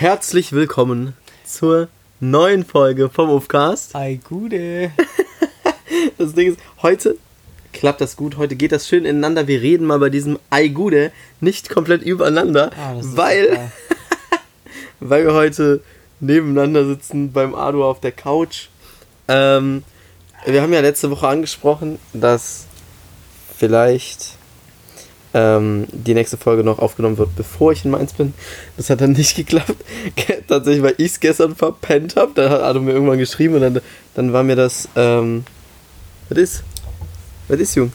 Herzlich willkommen zur neuen Folge vom Ufcast. Ei, Gude. Das Ding ist, heute klappt das gut, heute geht das schön ineinander. Wir reden mal bei diesem Ei Gude nicht komplett übereinander, Ah, weil, weil wir heute nebeneinander sitzen beim Adu auf der Couch. Ähm, wir haben ja letzte Woche angesprochen, dass vielleicht ähm, die nächste Folge noch aufgenommen wird, bevor ich in Mainz bin. Das hat dann nicht geklappt. Tatsächlich, weil ich es gestern verpennt habe. Dann hat Adu mir irgendwann geschrieben und dann, dann war mir das. Ähm, was ist? Was ist, Jung?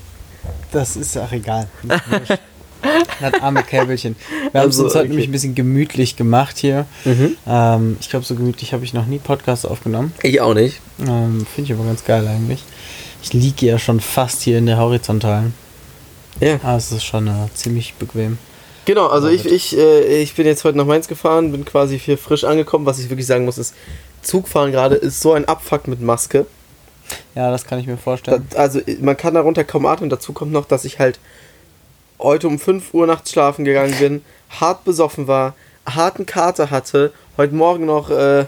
Das ist auch egal. Das arme Käbelchen. Wir haben es Also, uns heute okay. nämlich ein bisschen gemütlich gemacht hier. Ähm, ich glaube, so gemütlich habe ich noch nie Podcasts aufgenommen. Ich auch nicht. Ähm, Finde ich aber ganz geil eigentlich. Ich liege ja schon fast hier in der Horizontalen. Ja. Ah, es ist schon äh, ziemlich bequem. Genau, also ich, ich, äh, ich bin jetzt heute nach Mainz gefahren, bin quasi hier frisch angekommen. Was ich wirklich sagen muss, ist, Zugfahren gerade ist so ein Abfuck mit Maske. Ja, das kann ich mir vorstellen. Das, also man kann darunter kaum atmen. Dazu kommt noch, dass ich halt heute um 5 Uhr nachts schlafen gegangen bin, hart besoffen war, harten Kater hatte, heute Morgen noch, äh,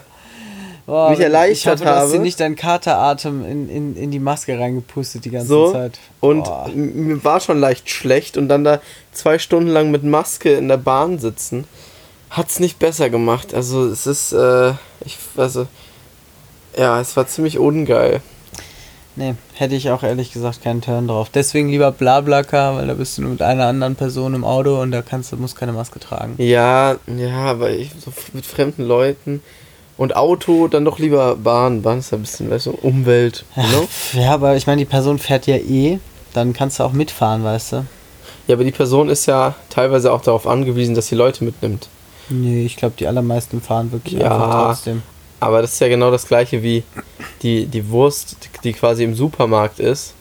Boah, mich ich erleichtert hoffe, du hast dir habe. nicht deinen Kateratem in, in, in die Maske reingepustet die ganze so Zeit. und mir war schon leicht schlecht und dann da zwei Stunden lang mit Maske in der Bahn sitzen, hat's nicht besser gemacht. Also es ist, äh, ich, also, ja, es war ziemlich ungeil. Nee, hätte ich auch ehrlich gesagt keinen Turn drauf. Deswegen lieber Blablacar, weil da bist du nur mit einer anderen Person im Auto und da kannst du, musst keine Maske tragen. Ja, ja, aber ich so mit fremden Leuten und Auto, dann doch lieber Bahn. Bahn ist ja ein bisschen, weißt du, Umwelt, know? Ja, aber ich meine, die Person fährt ja eh, dann kannst du auch mitfahren, weißt du? Ja, aber die Person ist ja teilweise auch darauf angewiesen, dass sie Leute mitnimmt. Nee, ich glaube, die allermeisten fahren wirklich Ja. einfach trotzdem. Aber das ist ja genau das gleiche wie die, die Wurst, die quasi im Supermarkt ist.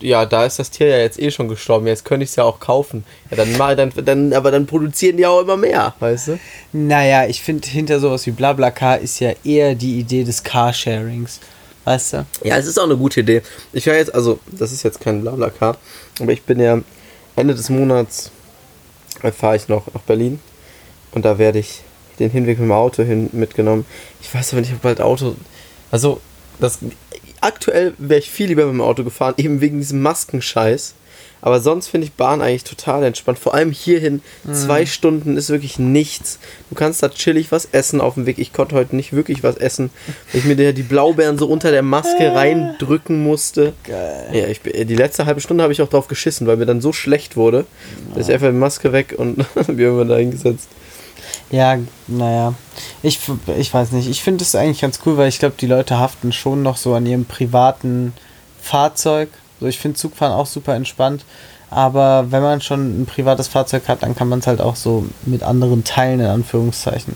Ja, da ist das Tier ja jetzt eh schon gestorben. Jetzt könnte ich es ja auch kaufen. Ja, dann mal, dann, dann, aber dann produzieren die auch immer mehr, weißt du? Naja, ich finde, hinter sowas wie Blablacar ist ja eher die Idee des Carsharings. Weißt du? Ja, es ist auch eine gute Idee. Ich wäre jetzt, also, das ist jetzt kein Blablacar, aber ich bin ja Ende des Monats fahre ich noch nach Berlin und da werde ich den Hinweg mit dem Auto hin mitgenommen. Ich weiß aber nicht, ob bald Auto. Also, das aktuell wäre ich viel lieber mit dem Auto gefahren, eben wegen diesem Maskenscheiß. Aber sonst finde ich Bahn eigentlich total entspannt. Vor allem hierhin, zwei Stunden ist wirklich nichts. Du kannst da chillig was essen auf dem Weg. Ich konnte heute nicht wirklich was essen, weil ich mir die Blaubeeren so unter der Maske reindrücken musste. Geil. Ja, ich, bin- die letzte halbe Stunde habe ich auch drauf geschissen, weil mir dann so schlecht wurde, dass ich einfach die Maske weg und wir haben da hingesetzt. Ja, naja. Ich, ich weiß nicht. Ich finde es eigentlich ganz cool, weil ich glaube, die Leute haften schon noch so an ihrem privaten Fahrzeug. So, ich finde Zugfahren auch super entspannt. Aber wenn man schon ein privates Fahrzeug hat, dann kann man es halt auch so mit anderen teilen, in Anführungszeichen.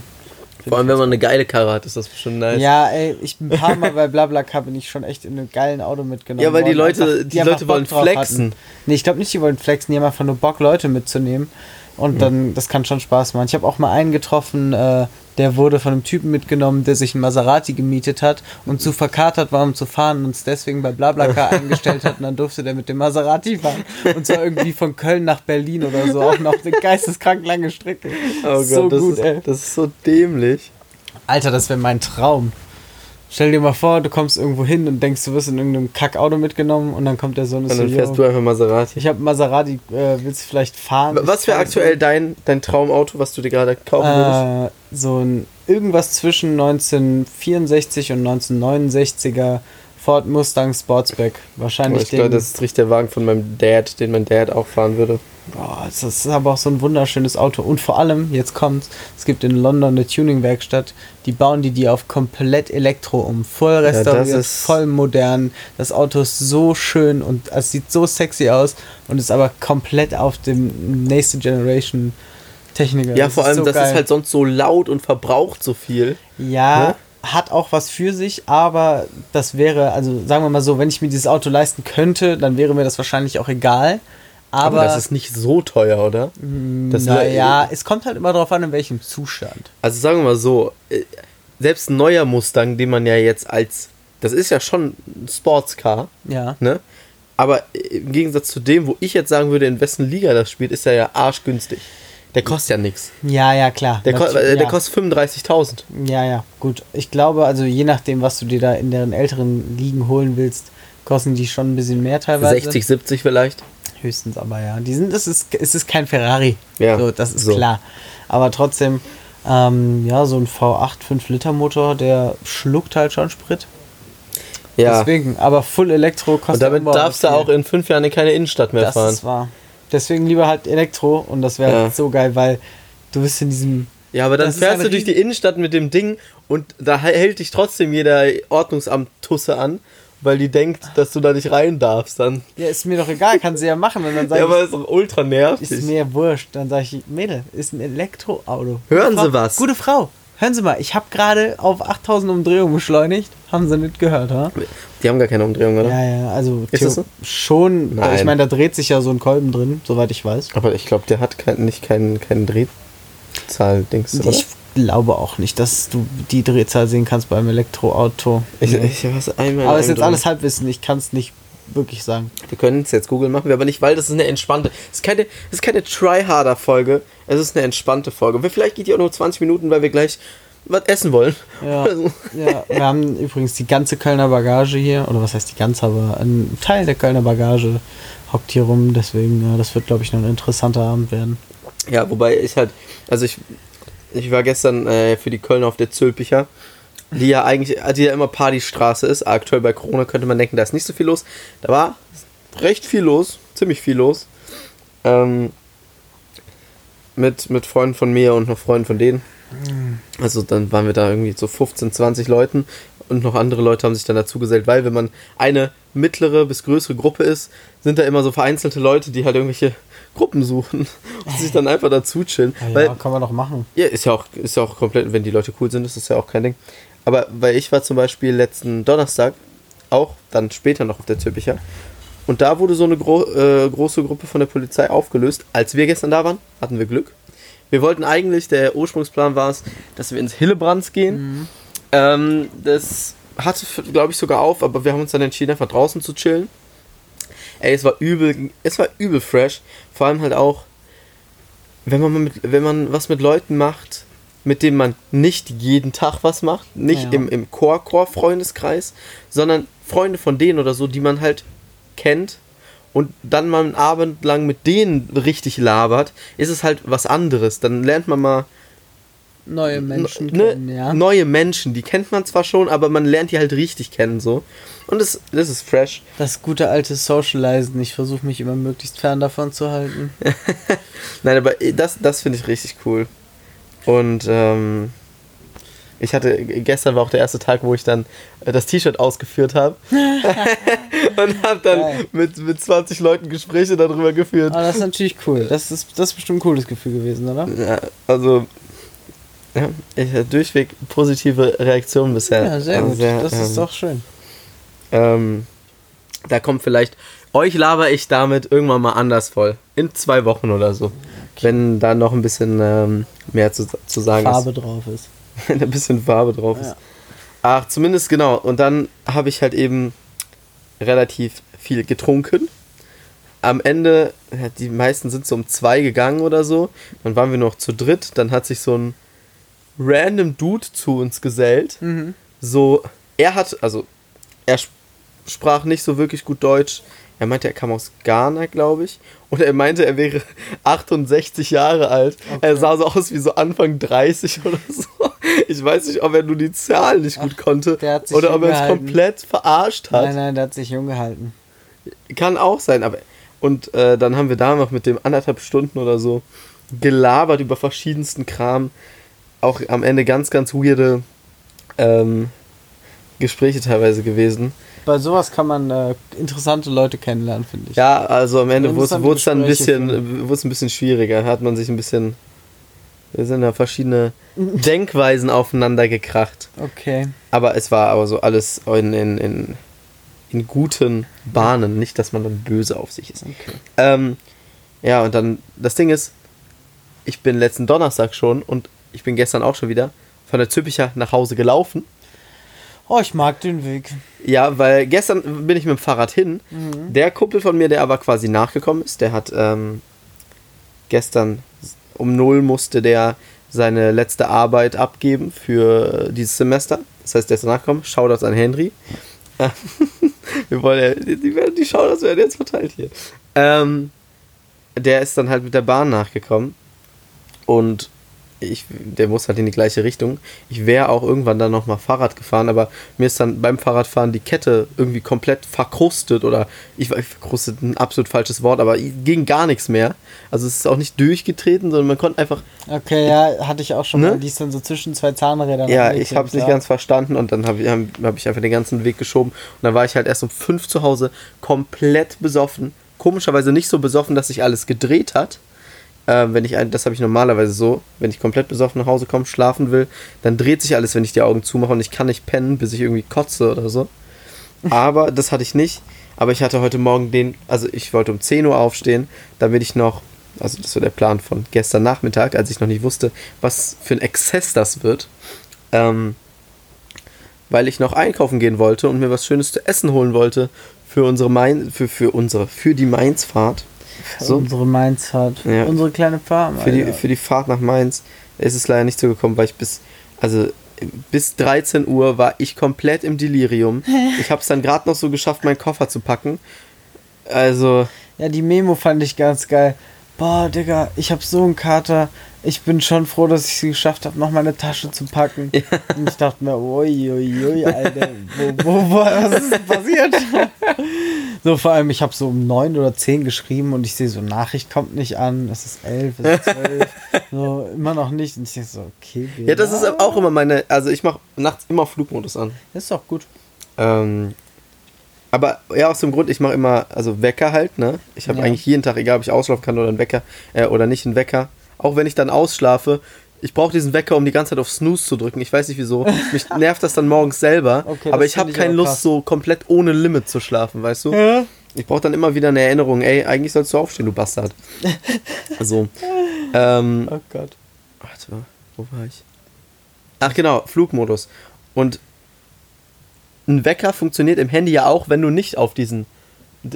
Vor allem, wenn man eine geile Karre hat, ist das schon nice. Ja, ey, ich ein paar Mal bei Blablacar bin ich schon echt in einem geilen Auto mitgenommen. Ja, weil die worden. Leute- die einfach Leute wollen flexen. Hatten. Nee, ich glaube nicht, die wollen flexen, die haben einfach nur Bock, Leute mitzunehmen. Und dann, das kann schon Spaß machen. Ich habe auch mal einen getroffen, äh, der wurde von einem Typen mitgenommen, der sich ein Maserati gemietet hat und zu verkatert war, um zu fahren und es deswegen bei Blablacar eingestellt hat und dann durfte der mit dem Maserati fahren. Und zwar irgendwie von Köln nach Berlin oder so, auch noch eine geisteskrank lange Strecke. Oh so Gott, das, gut, ist, ey. das ist so dämlich. Alter, das wäre mein Traum. Stell dir mal vor, du kommst irgendwo hin und denkst, du wirst in irgendeinem Kackauto mitgenommen und dann kommt der so und Und dann so, fährst du einfach Maserati. ich habe Maserati, äh, willst du vielleicht fahren? Was Ich wäre aktuell dein, dein Traumauto, was du dir gerade kaufen würdest? Äh, so ein irgendwas zwischen 1964 und 1969er Ford Mustang Sportsback. Oh, Wahrscheinlich ich glaube, den. das ist richtig der Wagen von meinem Dad, den mein Dad auch fahren würde. Boah, das ist aber auch so ein wunderschönes Auto. Und vor allem, jetzt kommt's, es gibt in London eine Tuning-Werkstatt, die bauen die die auf komplett Elektro um. Voll restauriert, ist- voll modern. Das Auto ist so schön und es sieht so sexy aus und ist aber komplett auf dem nächste Generation Techniker. Ja, Das vor allem, so das geil. ist halt sonst so laut und verbraucht so viel. Ja, Ne? hat auch was für sich, aber das wäre, also sagen wir mal so, wenn ich mir dieses Auto leisten könnte, dann wäre mir das wahrscheinlich auch egal. Aber, das ist nicht so teuer, oder? wär- naja, es kommt halt immer darauf an, in welchem Zustand. Also sagen wir mal so, äh, selbst ein neuer Mustang, den man ja jetzt als, das ist ja schon ein Sportscar, Ja. ne? Aber im Gegensatz zu dem, wo ich jetzt sagen würde, in wessen Liga das spielt, ist er ja arschgünstig. Der kostet ja nichts. Ja, ja, klar. Der, ko äh, der ja. kostet 35.000. Ja, ja, gut. Ich glaube, also je nachdem, was du dir da in deren älteren Ligen holen willst, kosten die schon ein bisschen mehr teilweise. 60, 70 vielleicht. Höchstens aber, ja. Die sind, es ist, es ist kein Ferrari. Ja, So, das ist so. klar. Aber trotzdem, ähm, ja, so ein V8 5-Liter-Motor, der schluckt halt schon Sprit. Ja. Deswegen, aber Full Elektro kostet Und damit darfst du auch in fünf Jahren in keine Innenstadt mehr Das fahren. ist wahr. Deswegen lieber halt Elektro und das wäre Ja. halt so geil, weil du bist in diesem. Ja, aber dann Das fährst du durch die Innenstadt mit dem Ding und da hält dich trotzdem jeder Ordnungsamt-Tusse an, weil die denkt, dass du da nicht rein darfst. Dann. Ja, ist mir doch egal, kann sie ja machen. Und dann sag Ja, ich, aber ist doch ultra nervig. Ist mir wurscht. Dann sage ich, Mädel, ist ein Elektroauto. Hören Gute Sie Frau, was? Gute Frau, hören Sie mal, ich habe gerade auf 8000 Umdrehungen beschleunigt. Haben Sie nicht gehört, ha? Die haben gar keine Umdrehung, oder? Ja, ja, also Ist das so? schon. Nein. Ich meine, da dreht sich ja so ein Kolben drin, soweit ich weiß. Aber ich glaube, der hat kein, nicht keinen kein Drehzahl-Dings, oder? Ich glaube auch nicht, dass du die Drehzahl sehen kannst beim Elektroauto. Ich, ich weiß einmal. Aber ist jetzt alles Halbwissen, ich kann es nicht wirklich sagen. Wir können es jetzt Google machen, wir aber nicht, weil das ist eine entspannte. Es ist keine, es ist keine Tryharder-Folge, es ist eine entspannte Folge. Vielleicht geht die auch nur 20 Minuten, weil wir gleich was essen wollen. Ja, ja, wir haben übrigens die ganze Kölner Bagage hier, oder was heißt die ganze, aber ein Teil der Kölner Bagage hockt hier rum, deswegen, ja, das wird, glaube ich, noch ein interessanter Abend werden. ja, wobei ich halt, also ich, ich war gestern äh, für die Kölner auf der Zülpicher, die ja eigentlich, die ja immer Partystraße ist. Aktuell bei Corona könnte man denken, da ist nicht so viel los. Da war recht viel los, ziemlich viel los. Ähm, mit, mit Freunden von mir und noch Freunden von denen. Also dann waren wir da irgendwie so 15, 20 Leuten und noch andere Leute haben sich dann dazu gesellt, weil wenn man eine mittlere bis größere Gruppe ist, sind da immer so vereinzelte Leute, die halt irgendwelche Gruppen suchen und sich dann einfach dazu chillen. Ja, weil, ja, kann man doch machen. ja, ist ja auch, ist ja auch komplett, wenn die Leute cool sind, ist das ja auch kein Ding. Aber weil ich war zum Beispiel letzten Donnerstag auch dann später noch auf der Zülpicher und da wurde so eine gro äh, große Gruppe von der Polizei aufgelöst. Als wir gestern da waren, hatten wir Glück. Wir wollten eigentlich, der Ursprungsplan war es, dass wir ins Hillebrands gehen. Ähm, das hatte, glaube ich, sogar auf, aber wir haben uns dann entschieden, einfach draußen zu chillen. Ey, es war übel, es war übel fresh. Vor allem halt auch, wenn man, mit, wenn man was mit Leuten macht, mit denen man nicht jeden Tag was macht, nicht Ja. im, im Core-Core-Freundeskreis, sondern Freunde von denen oder so, die man halt kennt und dann mal einen Abend lang mit denen richtig labert, ist es halt was anderes. Dann lernt man mal Neue Menschen ne, kennen, ja. neue Menschen, die kennt man zwar schon, aber man lernt die halt richtig kennen so. Und das, das ist fresh. Das gute alte Socializen, ich versuche mich immer möglichst fern davon zu halten. Nein, aber das, das finde ich richtig cool. Und ähm, ich hatte, gestern war auch der erste Tag, wo ich dann äh, das T-Shirt ausgeführt habe. und habe dann mit, mit 20 Leuten Gespräche darüber geführt. Aber das ist natürlich cool. Das ist, das ist bestimmt ein cooles Gefühl gewesen, oder? Ja, also, ja, ich hatte durchweg positive Reaktionen bisher. Ja, sehr Also gut. sehr, das ist ähm, doch schön. Ähm, da kommt vielleicht, euch laber ich damit irgendwann mal anders voll. In zwei Wochen oder so. Wenn da noch ein bisschen ähm, mehr zu, zu sagen Farbe drauf ist. ist. Wenn ein bisschen Farbe drauf ist. Ja. Ach, zumindest genau. Und dann habe ich halt eben relativ viel getrunken. Am Ende, die meisten sind so um zwei gegangen oder so. Dann waren wir noch zu dritt. Dann hat sich so ein random Dude zu uns gesellt Mhm. so, er hat, also, er sp- sprach nicht so wirklich gut Deutsch. Er meinte, er kam aus Ghana, glaube ich. Und er meinte, er wäre 68 Jahre alt. Er sah so aus wie so Anfang 30 oder so. Ich weiß nicht, ob er nur die Zahlen nicht gut konnte der hat sich oder ob er es komplett verarscht hat. Nein, nein, der hat sich jung gehalten. Kann auch sein, aber. Und äh, dann haben wir da noch mit dem anderthalb Stunden oder so gelabert über verschiedensten Kram. Auch am Ende ganz, ganz weirde ähm, Gespräche teilweise gewesen. Bei sowas kann man äh, interessante Leute kennenlernen, finde ich. Ja, also am Ende wurde es dann ein bisschen, wurde ein bisschen schwieriger. Hat man sich ein bisschen. Wir sind da verschiedene Denkweisen aufeinander gekracht. Okay. Aber es war aber so alles in, in, in, in guten Bahnen. Nicht, dass man dann böse auf sich ist. okay. Ähm, ja, und dann, das Ding ist, ich bin letzten Donnerstag schon und ich bin gestern auch schon wieder von der Züppicher nach Hause gelaufen. Oh, ich mag den Weg. Ja, weil gestern bin ich mit dem Fahrrad hin. Der Kumpel von mir, der aber quasi nachgekommen ist, der hat ähm, gestern um null musste der seine letzte Arbeit abgeben für dieses Semester. Das heißt, der ist danach gekommen. Shoutouts an Henry. Wir wollen ja, die, die, werden- die Shoutouts werden jetzt verteilt hier. Ähm, der ist dann halt mit der Bahn nachgekommen. Und ich, der muss halt in die gleiche Richtung. Ich wäre auch irgendwann dann nochmal Fahrrad gefahren, aber mir ist dann beim Fahrradfahren die Kette irgendwie komplett verkrustet oder ich verkrustet ein absolut falsches Wort, aber ging gar nichts mehr. Also es ist auch nicht durchgetreten, sondern man konnte einfach, Okay, ja, hatte ich auch schon Ne? mal. Die ist dann so zwischen zwei Zahnrädern. ja, ich habe es nicht ja. ganz verstanden und dann habe ich, hab, hab ich einfach den ganzen Weg geschoben und dann war ich halt erst um fünf zu Hause komplett besoffen. Komischerweise nicht so besoffen, dass sich alles gedreht hat. Äh, wenn ich ein, das habe ich normalerweise so, wenn ich komplett besoffen nach Hause komme, schlafen will, dann dreht sich alles, wenn ich die Augen zumache und ich kann nicht pennen, bis ich irgendwie kotze oder so. Aber das hatte ich nicht. Aber ich hatte heute Morgen den, also ich wollte um 10 Uhr aufstehen, damit ich noch, also das war der Plan von gestern Nachmittag, als ich noch nicht wusste, was für ein Exzess das wird. Ähm, weil ich noch einkaufen gehen wollte und mir was Schönes zu essen holen wollte für unsere Main, für, für unsere, für die Mainzfahrt. So, Unsere Mainzfahrt. Ja. Unsere kleine Farm. für die, für die Fahrt nach Mainz ist es leider nicht so gekommen, weil ich bis, also bis 13 Uhr war ich komplett im Delirium. Ich habe es dann gerade noch so geschafft, meinen Koffer zu packen. Also, Ja, die Memo fand ich ganz geil. Boah, Digga, ich hab so einen Kater. Ich bin schon froh, dass ich es geschafft habe, noch meine Tasche zu packen. Und ich dachte mir, ui, ui, ui, Alter, wo, wo, wo, was ist denn passiert? so, vor allem, ich habe so um neun oder zehn geschrieben und ich sehe so, Nachricht kommt nicht an, es ist elf, es ist zwölf. so, immer noch nicht. Und ich denke so, okay. ja, das ist auch immer meine, also ich mache nachts immer Flugmodus an. Das ist doch gut. Ähm, aber ja, aus dem Grund, ich mache immer, also Wecker halt, ne? Ich habe Ja. eigentlich jeden Tag, egal ob ich ausschlafen kann oder einen Wecker, äh, oder nicht einen Wecker. Auch wenn ich dann ausschlafe, ich brauche diesen Wecker, um die ganze Zeit auf Snooze zu drücken. Ich weiß nicht wieso. Mich nervt das dann morgens selber. Okay, aber ich habe keine Lust, krass. so komplett ohne Limit zu schlafen, weißt du? Ja. Ich brauche dann immer wieder eine Erinnerung, ey, eigentlich sollst du aufstehen, du Bastard. so. Ähm, Oh Gott. Warte, wo war ich? Ach genau, Flugmodus. Und ein Wecker funktioniert im Handy ja auch, wenn du nicht auf diesen,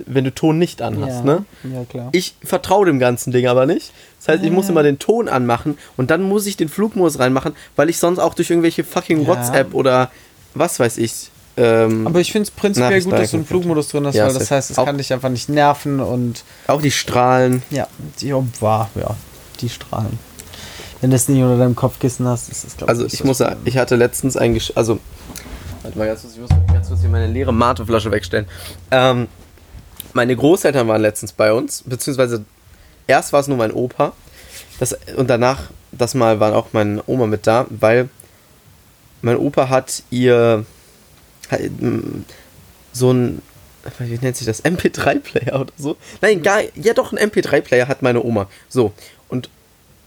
wenn du Ton nicht anhast, ja. ne? Ja, klar. Ich vertraue dem ganzen Ding aber nicht. Das heißt, ich muss immer den Ton anmachen und dann muss ich den Flugmodus reinmachen, weil ich sonst auch durch irgendwelche fucking Ja. WhatsApp oder was weiß ich. Ähm, Aber ich finde es prinzipiell gut, dass du einen. Flugmodus drin hast, Ja, weil das heißt, es kann dich einfach nicht nerven und auch die Strahlen. ja, die war, ja, die strahlen. Wenn du es nicht unter deinem Kopfkissen hast, ist es, glaube Also ich muss sagen, ich hatte letztens ein Gesch also warte mal ganz kurz, ich muss ganz kurz hier meine leere Mateflasche wegstellen. Ähm, meine Großeltern waren letztens bei uns, beziehungsweise erst war es nur mein Opa, das, und danach, das Mal war auch meine Oma mit da, weil mein Opa hat ihr so ein wie nennt sich das? MP3-Player oder so? Nein, gar, ja doch, ein MP3-Player hat meine Oma. So, und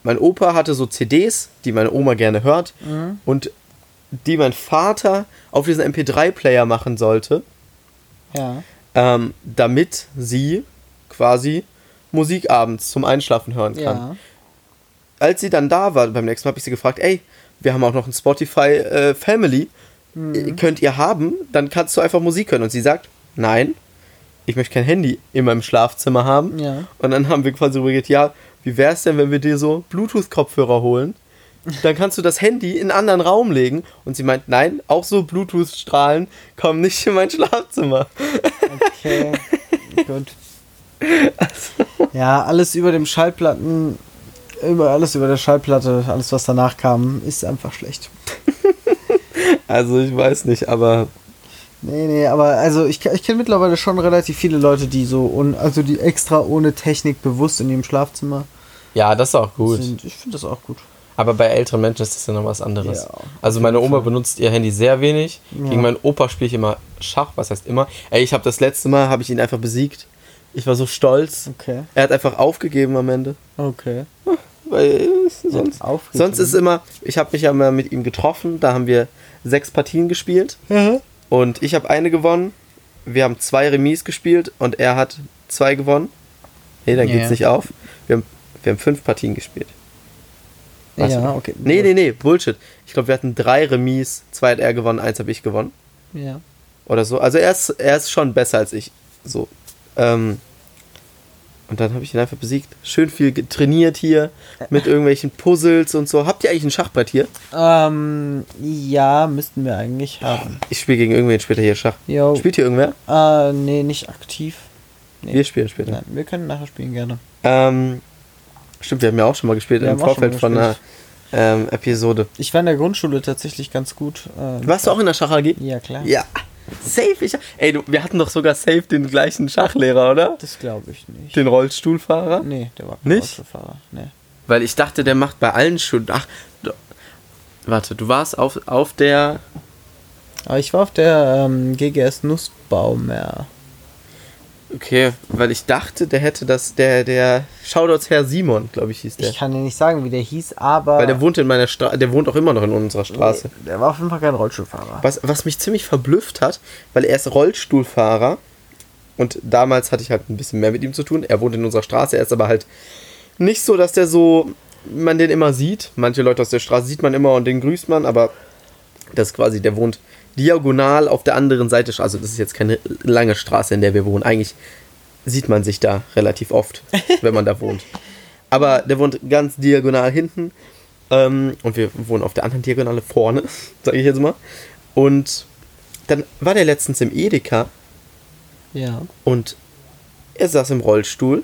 mein Opa hatte so CDs, die meine Oma gerne hört Mhm. und die mein Vater auf diesen MP3-Player machen sollte, Ja. Ähm, damit sie quasi Musik abends zum Einschlafen hören kann. Ja. Als sie dann da war, beim nächsten Mal habe ich sie gefragt, ey, wir haben auch noch ein Spotify äh, Family, äh, könnt ihr haben, dann kannst du einfach Musik hören. Und sie sagt, nein, ich möchte kein Handy in meinem Schlafzimmer haben. Ja. Und dann haben wir quasi überlegt, ja, wie wäre es denn, wenn wir dir so Bluetooth-Kopfhörer holen? Dann kannst du das Handy in einen anderen Raum legen. Und sie meint, nein, auch so Bluetooth-Strahlen kommen nicht in mein Schlafzimmer. Okay. Gut. Ja, alles über dem Schallplatten, über alles über der Schallplatte, alles was danach kam, ist einfach schlecht. Also ich weiß nicht, aber Nee, nee, aber also ich, ich kenne mittlerweile schon relativ viele Leute, die so, un, also die extra ohne Technik bewusst in ihrem Schlafzimmer ja, das ist auch gut. sind. Ich finde das auch gut. Aber bei älteren Menschen ist das ja noch was anderes. Ja, also meine Oma benutzt ihr Handy sehr wenig. Ja. Gegen meinen Opa spiele ich immer Schach, was heißt immer. Ey, ich habe das letzte Mal, habe ich ihn einfach besiegt. Ich war so stolz. Okay. Er hat einfach aufgegeben am Ende. Okay. Weil äh, sonst, sonst ist immer, ich habe mich ja mal mit ihm getroffen, da haben wir sechs Partien gespielt Ja. und ich habe eine gewonnen. Wir haben zwei Remis gespielt und er hat zwei gewonnen. Nee, dann Ja. geht's nicht auf. Wir haben, wir haben fünf Partien gespielt. Warte Ja, okay. Nee, nee, nee, Bullshit. Ich glaube, wir hatten drei Remis, zwei hat er gewonnen, eins habe ich gewonnen. Ja. Oder so. Also er ist, er ist schon besser als ich. So. Ähm, Und dann habe ich ihn einfach besiegt. Schön viel trainiert hier mit irgendwelchen Puzzles und so. Habt ihr eigentlich ein Schachbrett hier? Ähm, ja, müssten wir eigentlich haben. Ich spiele gegen irgendwen später hier Schach. Jo. Spielt hier irgendwer? Äh, nee, nicht aktiv. Nee. Wir spielen später. Nein, wir können nachher spielen gerne. Ähm, stimmt, wir haben ja auch schon mal gespielt Wir im Vorfeld von einer ähm, Episode. Ich war in der Grundschule tatsächlich ganz gut. Äh, Warst du auch in der Schach AG? Ja, klar. Ja. Safe. Ich, ey, du, wir hatten doch sogar safe den gleichen Schachlehrer, oder? Das glaube ich nicht. Den Rollstuhlfahrer? Nee, der war kein Nicht? Autofahrer. Nee. Weil ich dachte, der macht bei allen Schulen. Ach, du, warte, du warst auf, auf der. Aber ich war auf der ähm, GGS Nussbaumer. Okay, weil ich dachte, der hätte das. Der, der Shoutouts Herr Simon, glaube ich, hieß der. Ich kann dir nicht sagen, wie der hieß, aber. weil der wohnt in meiner Straße. Der wohnt auch immer noch in unserer Straße. Nee, der war auf jeden Fall kein Rollstuhlfahrer. Was, was mich ziemlich verblüfft hat, weil er ist Rollstuhlfahrer und damals hatte ich halt ein bisschen mehr mit ihm zu tun. Er wohnt in unserer Straße, er ist aber halt nicht so, dass der so, man den immer sieht. Manche Leute aus der Straße sieht man immer und den grüßt man, aber das ist quasi, der wohnt diagonal auf der anderen Seite. Also das ist jetzt keine lange Straße, in der wir wohnen. Eigentlich sieht man sich da relativ oft, wenn man da wohnt. Aber der wohnt ganz diagonal hinten. Ähm, und wir wohnen auf der anderen Diagonale vorne, sage ich jetzt mal. Und dann war der letztens im Edeka Ja. und er saß im Rollstuhl.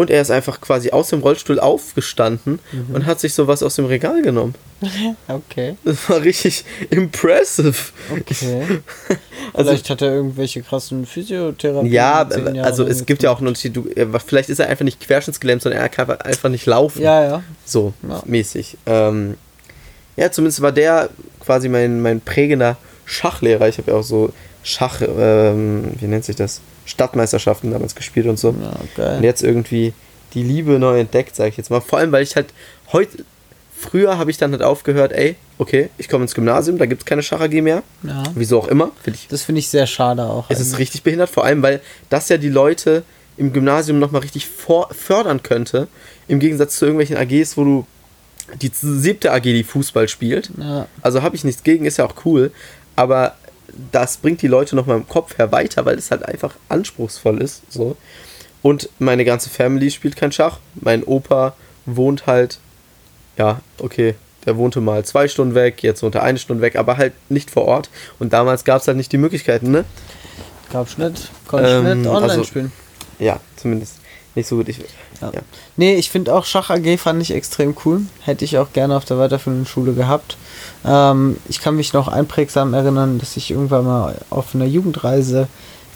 Und er ist einfach quasi aus dem Rollstuhl aufgestanden und hat sich sowas aus dem Regal genommen. Okay. Das war richtig impressive. Okay. Also, Vielleicht hat er irgendwelche krassen Physiotherapien. ja, also es gibt ja auch einen Unterschied. Er war- vielleicht ist er einfach nicht querschnittsgelähmt, sondern er kann einfach nicht laufen. Ja, ja. So, Ja. mäßig. Ähm, ja, zumindest war der quasi mein, mein prägender Schachlehrer. Ich habe ja auch so Schach, ähm, wie nennt sich das? Stadtmeisterschaften damals gespielt und so. Ja. Und jetzt irgendwie die Liebe neu entdeckt, sage ich jetzt mal. Vor allem, weil ich halt heute, früher habe ich dann halt aufgehört, ey, okay, ich komme ins Gymnasium, da gibt es keine Schach AG mehr. Ja. Wieso auch immer. Finde ich, Das finde ich sehr schade auch. es ist eigentlich. richtig behindert, vor allem, weil das ja die Leute im Gymnasium nochmal richtig vor fördern könnte. Im Gegensatz zu irgendwelchen AGs, wo du die siebte AG, die Fußball spielt. Ja. Also habe ich nichts gegen, ist ja auch cool. Aber das bringt die Leute nochmal im Kopf her weiter, weil es halt einfach anspruchsvoll ist. So. Und meine ganze Family spielt kein Schach. Mein Opa wohnt halt, ja, okay, der wohnte mal zwei Stunden weg, jetzt wohnt er eine Stunde weg, aber halt nicht vor Ort. Und damals gab es halt nicht die Möglichkeiten, ne? Gab's nicht. Konnte ich Ähm, nicht online also- spielen. Ja, zumindest nicht so gut. Ich, Ja. ja. Nee, ich finde auch Schach AG fand ich extrem cool. Hätte ich auch gerne auf der weiterführenden Schule gehabt. Ähm, ich kann mich noch einprägsam erinnern, dass ich irgendwann mal auf einer Jugendreise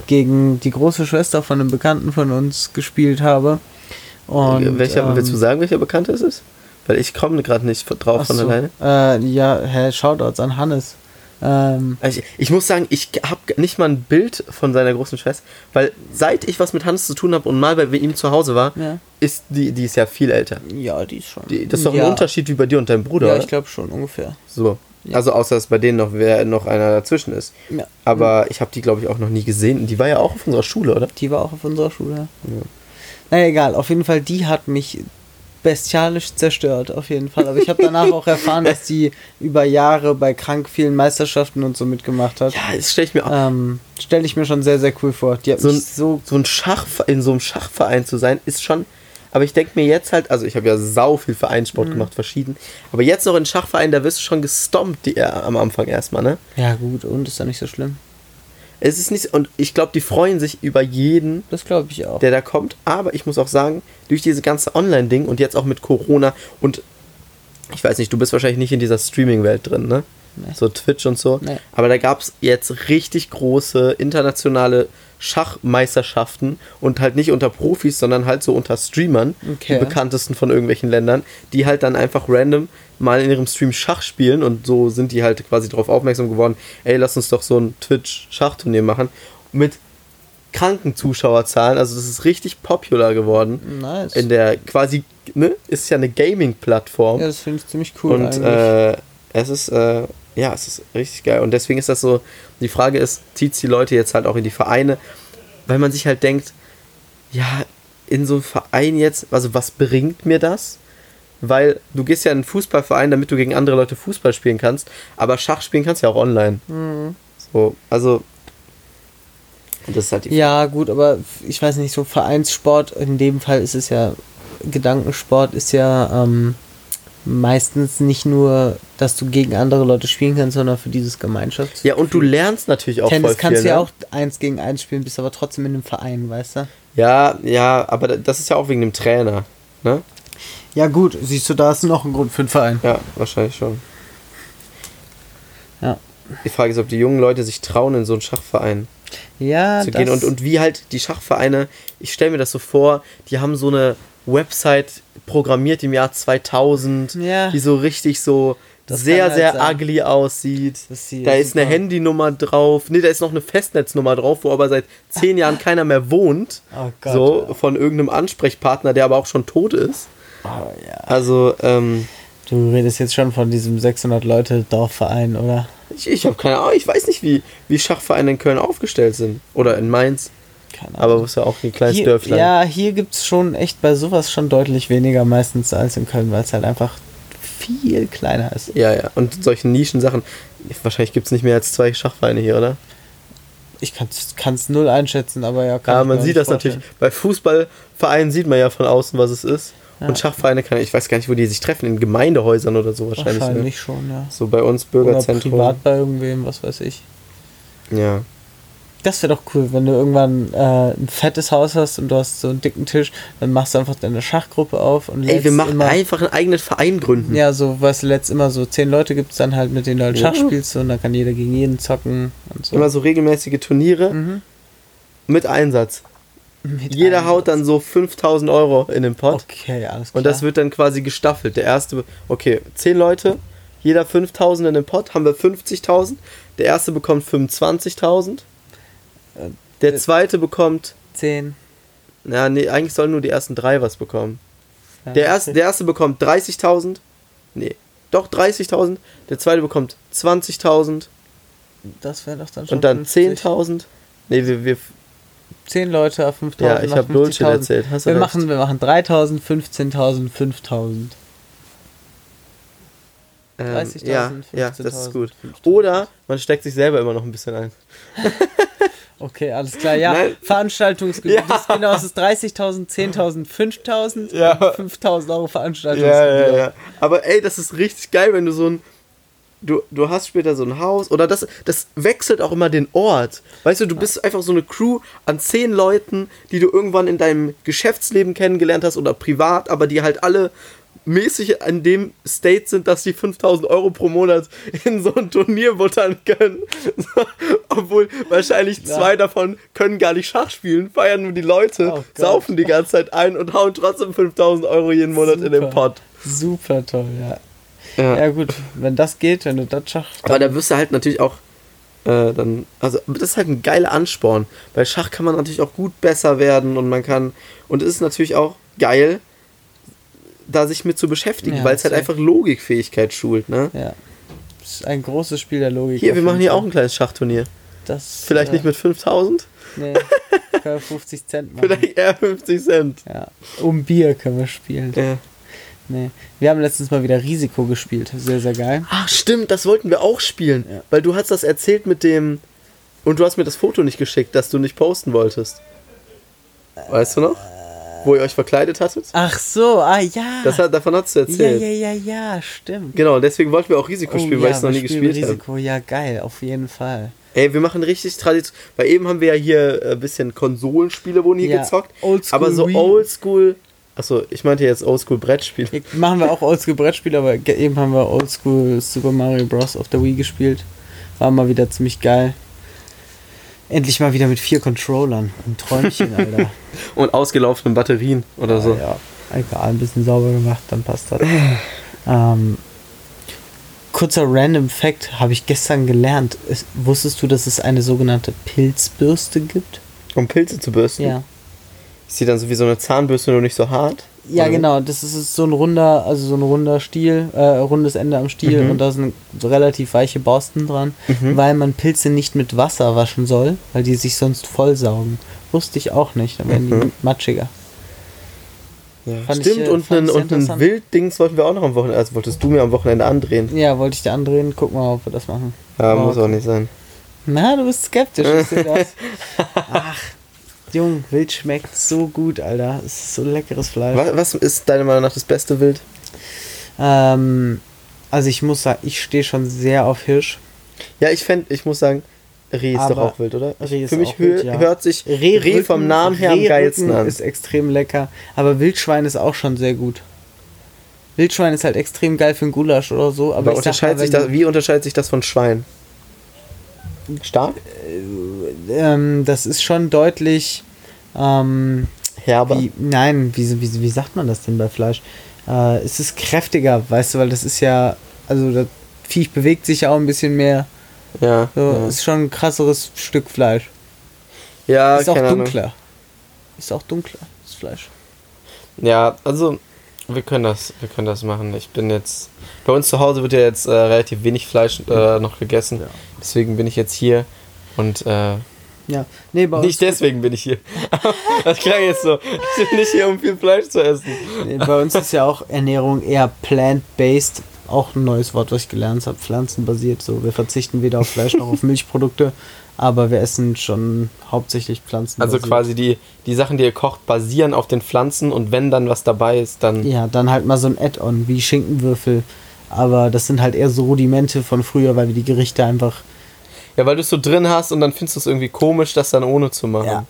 gegen die große Schwester von einem Bekannten von uns gespielt habe. Und, welcher, ähm, willst du sagen, welcher Bekannte es ist? Weil ich komme gerade nicht drauf ach von so, alleine. Äh, ja, Herr Shoutouts an Hannes. Ähm, Also ich, ich muss sagen, ich habe nicht mal ein Bild von seiner großen Schwester, weil seit ich was mit Hans zu tun habe und mal bei ihm zu Hause war, Ja. ist die, die ist ja viel älter. ja, die ist schon. Die, das ist doch ja. ein Unterschied wie bei dir und deinem Bruder. Ja, ich glaube schon, ungefähr. so. Ja. Also außer dass bei denen noch wer noch einer dazwischen ist. Ja. Aber ich habe die glaube ich auch noch nie gesehen. Die war ja auch auf unserer Schule, oder? Die war auch auf unserer Schule. Naja, egal. Auf jeden Fall, die hat mich bestialisch zerstört, auf jeden Fall. Aber ich habe danach auch erfahren, dass die über Jahre bei krank vielen Meisterschaften und so mitgemacht hat. Ja, das stelle ich mir auch. Ähm, Stelle ich mir schon sehr, sehr cool vor. Die hat so, ein, so. so ein Schach in so einem Schachverein zu sein, ist schon. Aber ich denke mir jetzt halt, also ich habe ja sau viel Vereinssport Mhm. gemacht, verschieden. Aber jetzt noch in Schachverein, da wirst du schon gestompt die, äh, am Anfang erstmal, ne? Ja, gut, und ist ja nicht so schlimm. Es ist nicht, und ich glaube, die freuen sich über jeden, Das glaube ich auch. der da kommt. Aber ich muss auch sagen, durch diese ganze Online-Ding und jetzt auch mit Corona und ich weiß nicht, du bist wahrscheinlich nicht in dieser Streaming-Welt drin, ne? Nee. So Twitch und so. Nee. Aber da gab es jetzt richtig große internationale Schachmeisterschaften und halt nicht unter Profis, sondern halt so unter Streamern, Okay. die bekanntesten von irgendwelchen Ländern, die halt dann einfach random mal in ihrem Stream Schach spielen und so sind die halt quasi darauf aufmerksam geworden, ey, lass uns doch so ein Twitch-Schachturnier machen mit kranken Zuschauerzahlen, also das ist richtig popular geworden. Nice. In der quasi, ne, ist ja eine Gaming-Plattform. ja, das finde ich ziemlich cool und äh, es ist, äh, ja, es ist richtig geil. Und deswegen ist das so, die Frage ist, zieht die Leute jetzt halt auch in die Vereine, weil man sich halt denkt, ja, in so einem Verein jetzt, also was bringt mir das? Weil du gehst ja in einen Fußballverein, damit du gegen andere Leute Fußball spielen kannst, aber Schach spielen kannst du ja auch online. Mhm. So, also das ist halt die Ja, gut, aber ich weiß nicht, so Vereinssport, in dem Fall ist es ja, Gedankensport ist ja ähm, meistens nicht nur, dass du gegen andere Leute spielen kannst, sondern für dieses Gemeinschafts. Ja, und du lernst natürlich auch Tennis voll kannst viel, du ja ne? auch eins gegen eins spielen, bist aber trotzdem in einem Verein, weißt du? Ja, ja, aber da- das ist ja auch wegen dem Trainer, ne? Ja, gut, siehst du, da ist noch ein Grund für einen Verein. Ja, wahrscheinlich schon. Ja. Die Frage ist, ob die jungen Leute sich trauen, in so einen Schachverein Ja, zu gehen und, und wie halt die Schachvereine, ich stelle mir das so vor, die haben so eine Website programmiert im Jahr 2000, Ja. die so richtig so Das sehr, halt sehr sein. ugly aussieht. Da ist eine super. Handynummer drauf. Nee, da ist noch eine Festnetznummer drauf, wo aber seit zehn Jahren keiner mehr wohnt. Oh Gott, so ja. von irgendeinem Ansprechpartner, der aber auch schon tot ist. Oh, ja. Also, ähm, Du redest jetzt schon von diesem 600-Leute-Dorfverein, oder? ich, ich habe keine Ahnung, ich weiß nicht, wie, wie Schachvereine in Köln aufgestellt sind. Oder in Mainz. Keine Aber wo ist ja auch ein kleines hier, Dörflein. Ja, hier gibt es schon echt bei sowas schon deutlich weniger meistens als in Köln, weil es halt einfach viel kleiner ist. Ja, ja. Und solche Nischensachen. Wahrscheinlich gibt es nicht mehr als zwei Schachvereine hier, oder? Ich kann es null einschätzen, aber ja. kann Ja, man sieht das vorstellen. natürlich. Bei Fußballvereinen sieht man ja von außen, was es ist. Ja. Und Schachvereine kann ich weiß gar nicht, wo die sich treffen. In Gemeindehäusern oder so wahrscheinlich. Wahrscheinlich, Ne? schon, ja. So bei uns Oder Bürgerzentrum. privat bei irgendwem, was weiß ich. Ja. Das wäre doch cool, wenn du irgendwann äh, ein fettes Haus hast und du hast so einen dicken Tisch, dann machst du einfach deine Schachgruppe auf und Ey, wir machen immer, einfach einen eigenen Verein gründen. Ja, so, weißt du, letzt immer so zehn Leute gibt es dann halt, mit denen du halt Ja. Schach spielst und dann kann jeder gegen jeden zocken und so. Immer so regelmäßige Turniere Mhm. mit Einsatz. Mit Jeder einem haut dann so 5000 Euro in den Pot. Okay, alles klar. Und das wird dann quasi gestaffelt. Der erste, okay, 10 Leute, jeder 5000 in den Pot, haben wir 50.000. Der erste bekommt 25.000. Äh, Der zweite bekommt, zehn. na nee, eigentlich sollen nur die ersten drei was bekommen. Der erste, der erste bekommt 30.000. Nee, doch 30.000. Der zweite bekommt 20.000. Das wäre doch dann schon Und dann 50. 10.000. Nee, wir, wir, 10 Leute auf 5000. ja, ich habe Bullshit 50.000. erzählt. Hast du Wir recht. machen, wir machen 3000, 15.000, 5000. Ähm, 30.000, ja, ja, das ist 15.000, gut. 5.000. Oder man steckt sich selber immer noch ein bisschen ein. Okay, alles klar. Ja, Nein. Veranstaltungsgebühr. Ja. Genau, es ist 30.000, 10.000, 5.000 Ja. und 5.000 Euro Veranstaltungsgebühr. Aber ey, das ist richtig geil, wenn du so ein. Du, du hast später so ein Haus oder das, das wechselt auch immer den Ort. Weißt du, du bist einfach so eine Crew an zehn Leuten, die du irgendwann in deinem Geschäftsleben kennengelernt hast oder privat, aber die halt alle mäßig an dem State sind, dass die 5000 Euro pro Monat in so ein Turnier buttern können. Obwohl wahrscheinlich Ja. zwei davon können gar nicht Schach spielen, feiern nur die Leute, Oh saufen die ganze Zeit ein und hauen trotzdem 5000 Euro jeden Monat in den Super. Pot. Super toll, ja. Ja. Ja gut, wenn das geht, wenn du das schaffst. Aber da wirst du halt natürlich auch äh, dann, also das ist halt ein geiler Ansporn. Bei Schach kann man natürlich auch gut besser werden und man kann, und es ist natürlich auch geil, da sich mit zu beschäftigen, Ja, weil es halt einfach Logikfähigkeit schult, ne? Ja. Das ist ein großes Spiel der Logik. Hier, wir machen hier Fall. auch ein kleines Schachturnier. Das, Vielleicht äh, nicht mit 5000, Nee, können wir 50 Cent machen. vielleicht eher 50 Cent. Ja. Um Bier können wir spielen. Ja. Nee. Wir haben letztens mal wieder Risiko gespielt. Sehr, sehr geil. Ach, stimmt, das wollten wir auch spielen. Ja. Weil du hast das erzählt mit dem. Und du hast mir das Foto nicht geschickt, das du nicht posten wolltest. Weißt du noch? Wo ihr euch verkleidet hattet? Ach so, ah ja. Das hat, davon hast du ja, erzählt. ja, ja, ja, stimmt. Genau, deswegen wollten wir auch Risiko Oh spielen, ja, weil ich es noch nie gespielt habe. Risiko, ja, geil, auf jeden Fall. Ey, wir machen richtig Tradition. Weil eben haben wir ja hier ein bisschen Konsolenspiele wurden hier Ja, gezockt. Oldschool aber so oldschool. Achso, ich meinte jetzt oldschool Brettspiele. Hier machen wir auch Oldschool Brettspiele, aber eben haben wir Oldschool Super Mario Bros. auf der Wii gespielt. War mal wieder ziemlich geil. Endlich mal wieder mit vier Controllern. Ein Träumchen, Alter. Und ausgelaufenen Batterien oder so. Ja, egal, ein bisschen sauber gemacht, dann passt das. ähm, kurzer Random Fact habe ich gestern gelernt. Es, wusstest du, dass es eine sogenannte Pilzbürste gibt? Um Pilze zu bürsten. Ja. Ist die dann so wie so eine Zahnbürste, nur nicht so hart? Ja, genau. Das ist- so ein runder, also so ein runder Stiel, äh, rundes Ende am Stiel Mhm. und da sind so relativ weiche Borsten dran, Mhm. weil man Pilze nicht mit Wasser waschen soll, weil die sich sonst vollsaugen. Wusste ich auch nicht, dann werden Mhm. die matschiger. Ja, ich, stimmt, äh, und einen, ich und einen interessant. Wilddings wollten wir auch noch am Wochenende, also wolltest du mir am Wochenende andrehen. Ja, wollte ich dir andrehen, guck mal, ob wir das machen. Ja, Oh, muss auch nicht sein. Na, du bist skeptisch. Ich das. Ach, Jung, Wild schmeckt so gut, Alter. Es ist so leckeres Fleisch. Was, was ist deiner Meinung nach das beste Wild? Ähm, also ich muss sagen, ich stehe schon sehr auf Hirsch. Ja, ich fände, ich muss sagen, Reh ist doch Aber auch wild, oder? Reh ist Für mich auch wild, hö- ja. hört sich Reh, Rehrücken- vom Namen her am geilsten an. ist extrem lecker. Aber Wildschwein ist auch schon sehr gut. Wildschwein ist halt extrem geil für einen Gulasch oder so. Aber Aber unterscheidet mal, sich das, wie unterscheidet sich das von Schwein? Stark? du- ähm, das ist schon deutlich. Ähm, Herber? wie, nein, wie, wie, wie sagt man das denn bei Fleisch? Äh, es ist kräftiger, weißt du, weil das ist ja. Also das Viech bewegt sich ja auch ein bisschen mehr. Ja. So, ja. Ist schon ein krasseres Stück Fleisch. ja ist auch keine Ahnung. dunkler. Ist auch dunkler, das Fleisch. Ja, also wir können das, wir können das machen. Ich bin jetzt bei uns zu Hause wird ja jetzt äh, relativ wenig Fleisch äh, noch gegessen. Ja. Deswegen bin ich jetzt hier und äh, Ja, nee, bei uns, nicht deswegen bin ich hier. das klang jetzt so. Ich bin nicht hier, um viel Fleisch zu essen. nee, bei uns ist ja auch Ernährung eher plant-based. Auch ein neues Wort, was ich gelernt habe. Pflanzenbasiert. So, wir verzichten weder auf Fleisch noch auf Milchprodukte, aber wir essen schon hauptsächlich Pflanzen. Also quasi die, die Sachen, die ihr kocht, basieren auf den Pflanzen und wenn dann was dabei ist, dann. Ja, dann halt mal so ein Add-on wie Schinkenwürfel. Aber das sind halt eher so Rudimente von früher, weil wir die Gerichte einfach. Ja, weil du es so drin hast und dann findest du es irgendwie komisch, das dann ohne zu machen. Ja.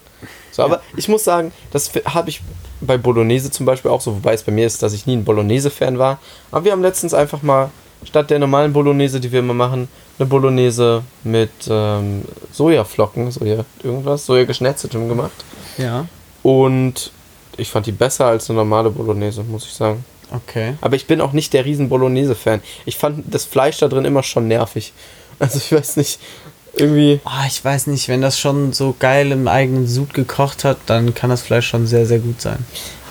So, aber ich muss sagen, das habe ich bei Bolognese zum Beispiel auch so, wobei es bei mir ist, dass ich nie ein Bolognese-Fan war. Aber wir haben letztens einfach mal, statt der normalen Bolognese, die wir immer machen, eine Bolognese mit ähm, Sojaflocken, Soja, irgendwas, Soja geschnetzeltem gemacht. Ja. Und ich fand die besser als eine normale Bolognese, muss ich sagen. Okay. Aber ich bin auch nicht der riesen Bolognese-Fan. Ich fand das Fleisch da drin immer schon nervig. Also ich weiß nicht, irgendwie. Ah, ich weiß nicht, wenn das schon so geil im eigenen Sud gekocht hat, dann kann das Fleisch schon sehr, sehr gut sein.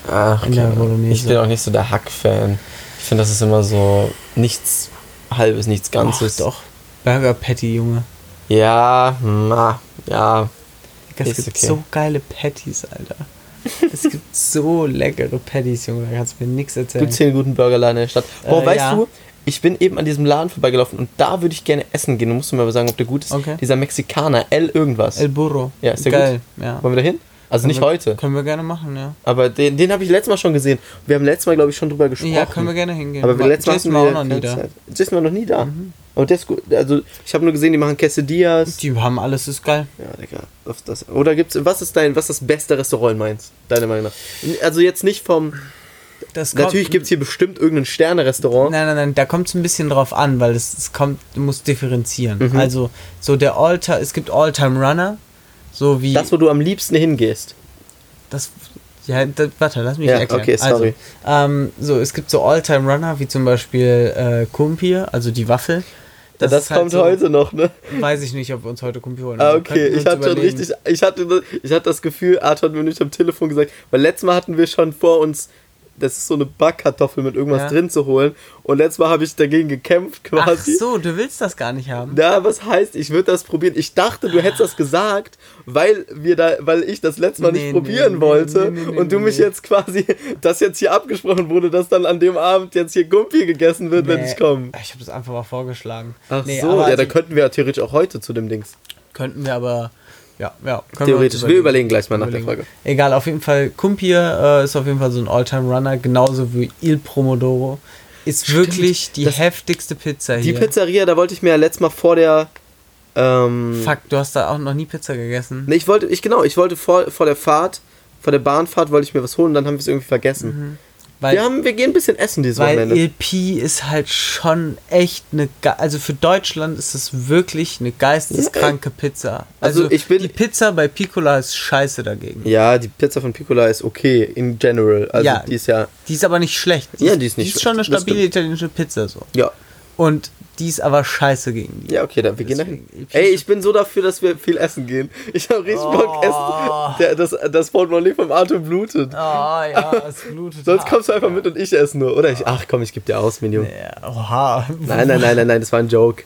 Ach. Bolognese. Ich bin auch nicht so der Hack-Fan. Ich finde, das ist immer so nichts halbes, nichts Ganzes. Ach, doch. Burger Patty, Junge. Ja, na, ja. Es Ist gibt okay. so geile Patties, Alter. es gibt so leckere Patties, Junge. Da kannst du mir nichts erzählen. Gibt es hier einen guten Burgerladen in der Stadt? Boah, Äh, weißt ja. du, ich bin eben an diesem Laden vorbeigelaufen und da würde ich gerne essen gehen. Du musst mir aber sagen, ob der gut ist. Okay. Dieser Mexikaner, El irgendwas. El Burro. Ja, ist der geil. Ja. Wollen wir da hin? Also nicht Können wir- heute. Können wir gerne machen, ja. Aber den, den habe ich letztes Mal schon gesehen. Wir haben letztes Mal, glaube ich, schon drüber gesprochen. Ja, können wir gerne hingehen. Aber wir letztes Mal Jason war auch noch nie da. Zeit. Jason war noch nie da. Aber der ist gut. Also, ich habe nur gesehen, die machen Quesadillas. Die haben alles, ist geil. Ja, Digga. Das. Oder gibt's. Was ist dein. Was ist das beste Restaurant in Mainz? Deiner Meinung nach? Also jetzt nicht vom. Das Natürlich gibt es hier bestimmt irgendein Sterne-Restaurant. Nein, nein, nein, da kommt es ein bisschen drauf an, weil es, es kommt, du musst differenzieren. Mhm. Also, so der All-Time, es gibt All-Time-Runner, so wie. Das, wo du am liebsten hingehst. Das, ja, da, warte, lass mich Ja, erklären. okay, sorry. Also, ähm, so, es gibt so All-Time-Runner, wie zum Beispiel äh, Kumpir, also die Waffel. Das, ist halt kommt so- heute noch, ne? Weiß ich nicht, ob wir uns heute holen. Ah, aber okay. Ich hatte schon richtig. Ich hatte, ich hatte das Gefühl, Arthur hat mir nicht am Telefon gesagt, weil letztes Mal hatten wir schon vor uns. Das ist so eine Backkartoffel mit irgendwas Ja. drin zu holen. Und letztes Mal habe ich dagegen gekämpft Ach quasi. so, du willst das gar nicht haben. Na, was heißt, ich würde das probieren? Ich dachte, du hättest das gesagt, weil wir da, weil ich das letzte Mal Nee, nicht nee, probieren nee, wollte und du mich jetzt quasi, dass jetzt hier abgesprochen wurde, dass dann an dem Abend jetzt hier Gumpi gegessen wird, wenn ich komme. Ich habe das einfach mal vorgeschlagen. Ach Nee, so, ja, also da könnten wir ja theoretisch auch heute zu dem Dings. könnten wir aber. Ja, ja. Theoretisch. uns Wir überlegen gleich mal nach der Überlegen. Frage. Egal, auf jeden Fall, Kumpir äh, ist auf jeden Fall so ein All-Time-Runner, genauso wie Il Promodoro. Ist wirklich die das- heftigste Pizza Die hier. Pizzeria, da wollte ich mir ja letztes Mal vor der, ähm, Fuck, du hast da auch noch nie Pizza gegessen. nee, ich wollte, ich genau, ich wollte vor, vor der Fahrt, vor der Bahnfahrt wollte ich mir was holen, dann haben wir es irgendwie vergessen. Weil, Wir, haben, wir gehen ein bisschen essen dieses weil Wochenende. Il Pi ist halt schon echt eine, ge- also für Deutschland ist es wirklich eine geisteskranke Pizza. Also Also, ich bin- die Pizza bei Piccola ist scheiße dagegen. Ja, die Pizza von Piccola ist okay, in general. Also Ja. die ist ja. Die ist aber nicht schlecht. Ja, die ist nicht Die ist schon eine schlecht, das stabile italienische Pizza so. Ja. Und die ist aber scheiße gegen die. Ja, okay, dann wir gehen dahin. Ey, ich bin so dafür, dass wir viel essen gehen. Ich habe richtig Bock Oh. essen. Der, das, das Portemonnaie vom Arthur blutet. Ah ja, es blutet. Sonst kommst du einfach mit und ich esse nur. Oder ich, ach komm, ich geb dir aus, Minion. Ja, oha. Nein, nein, nein, nein, nein, das war ein Joke.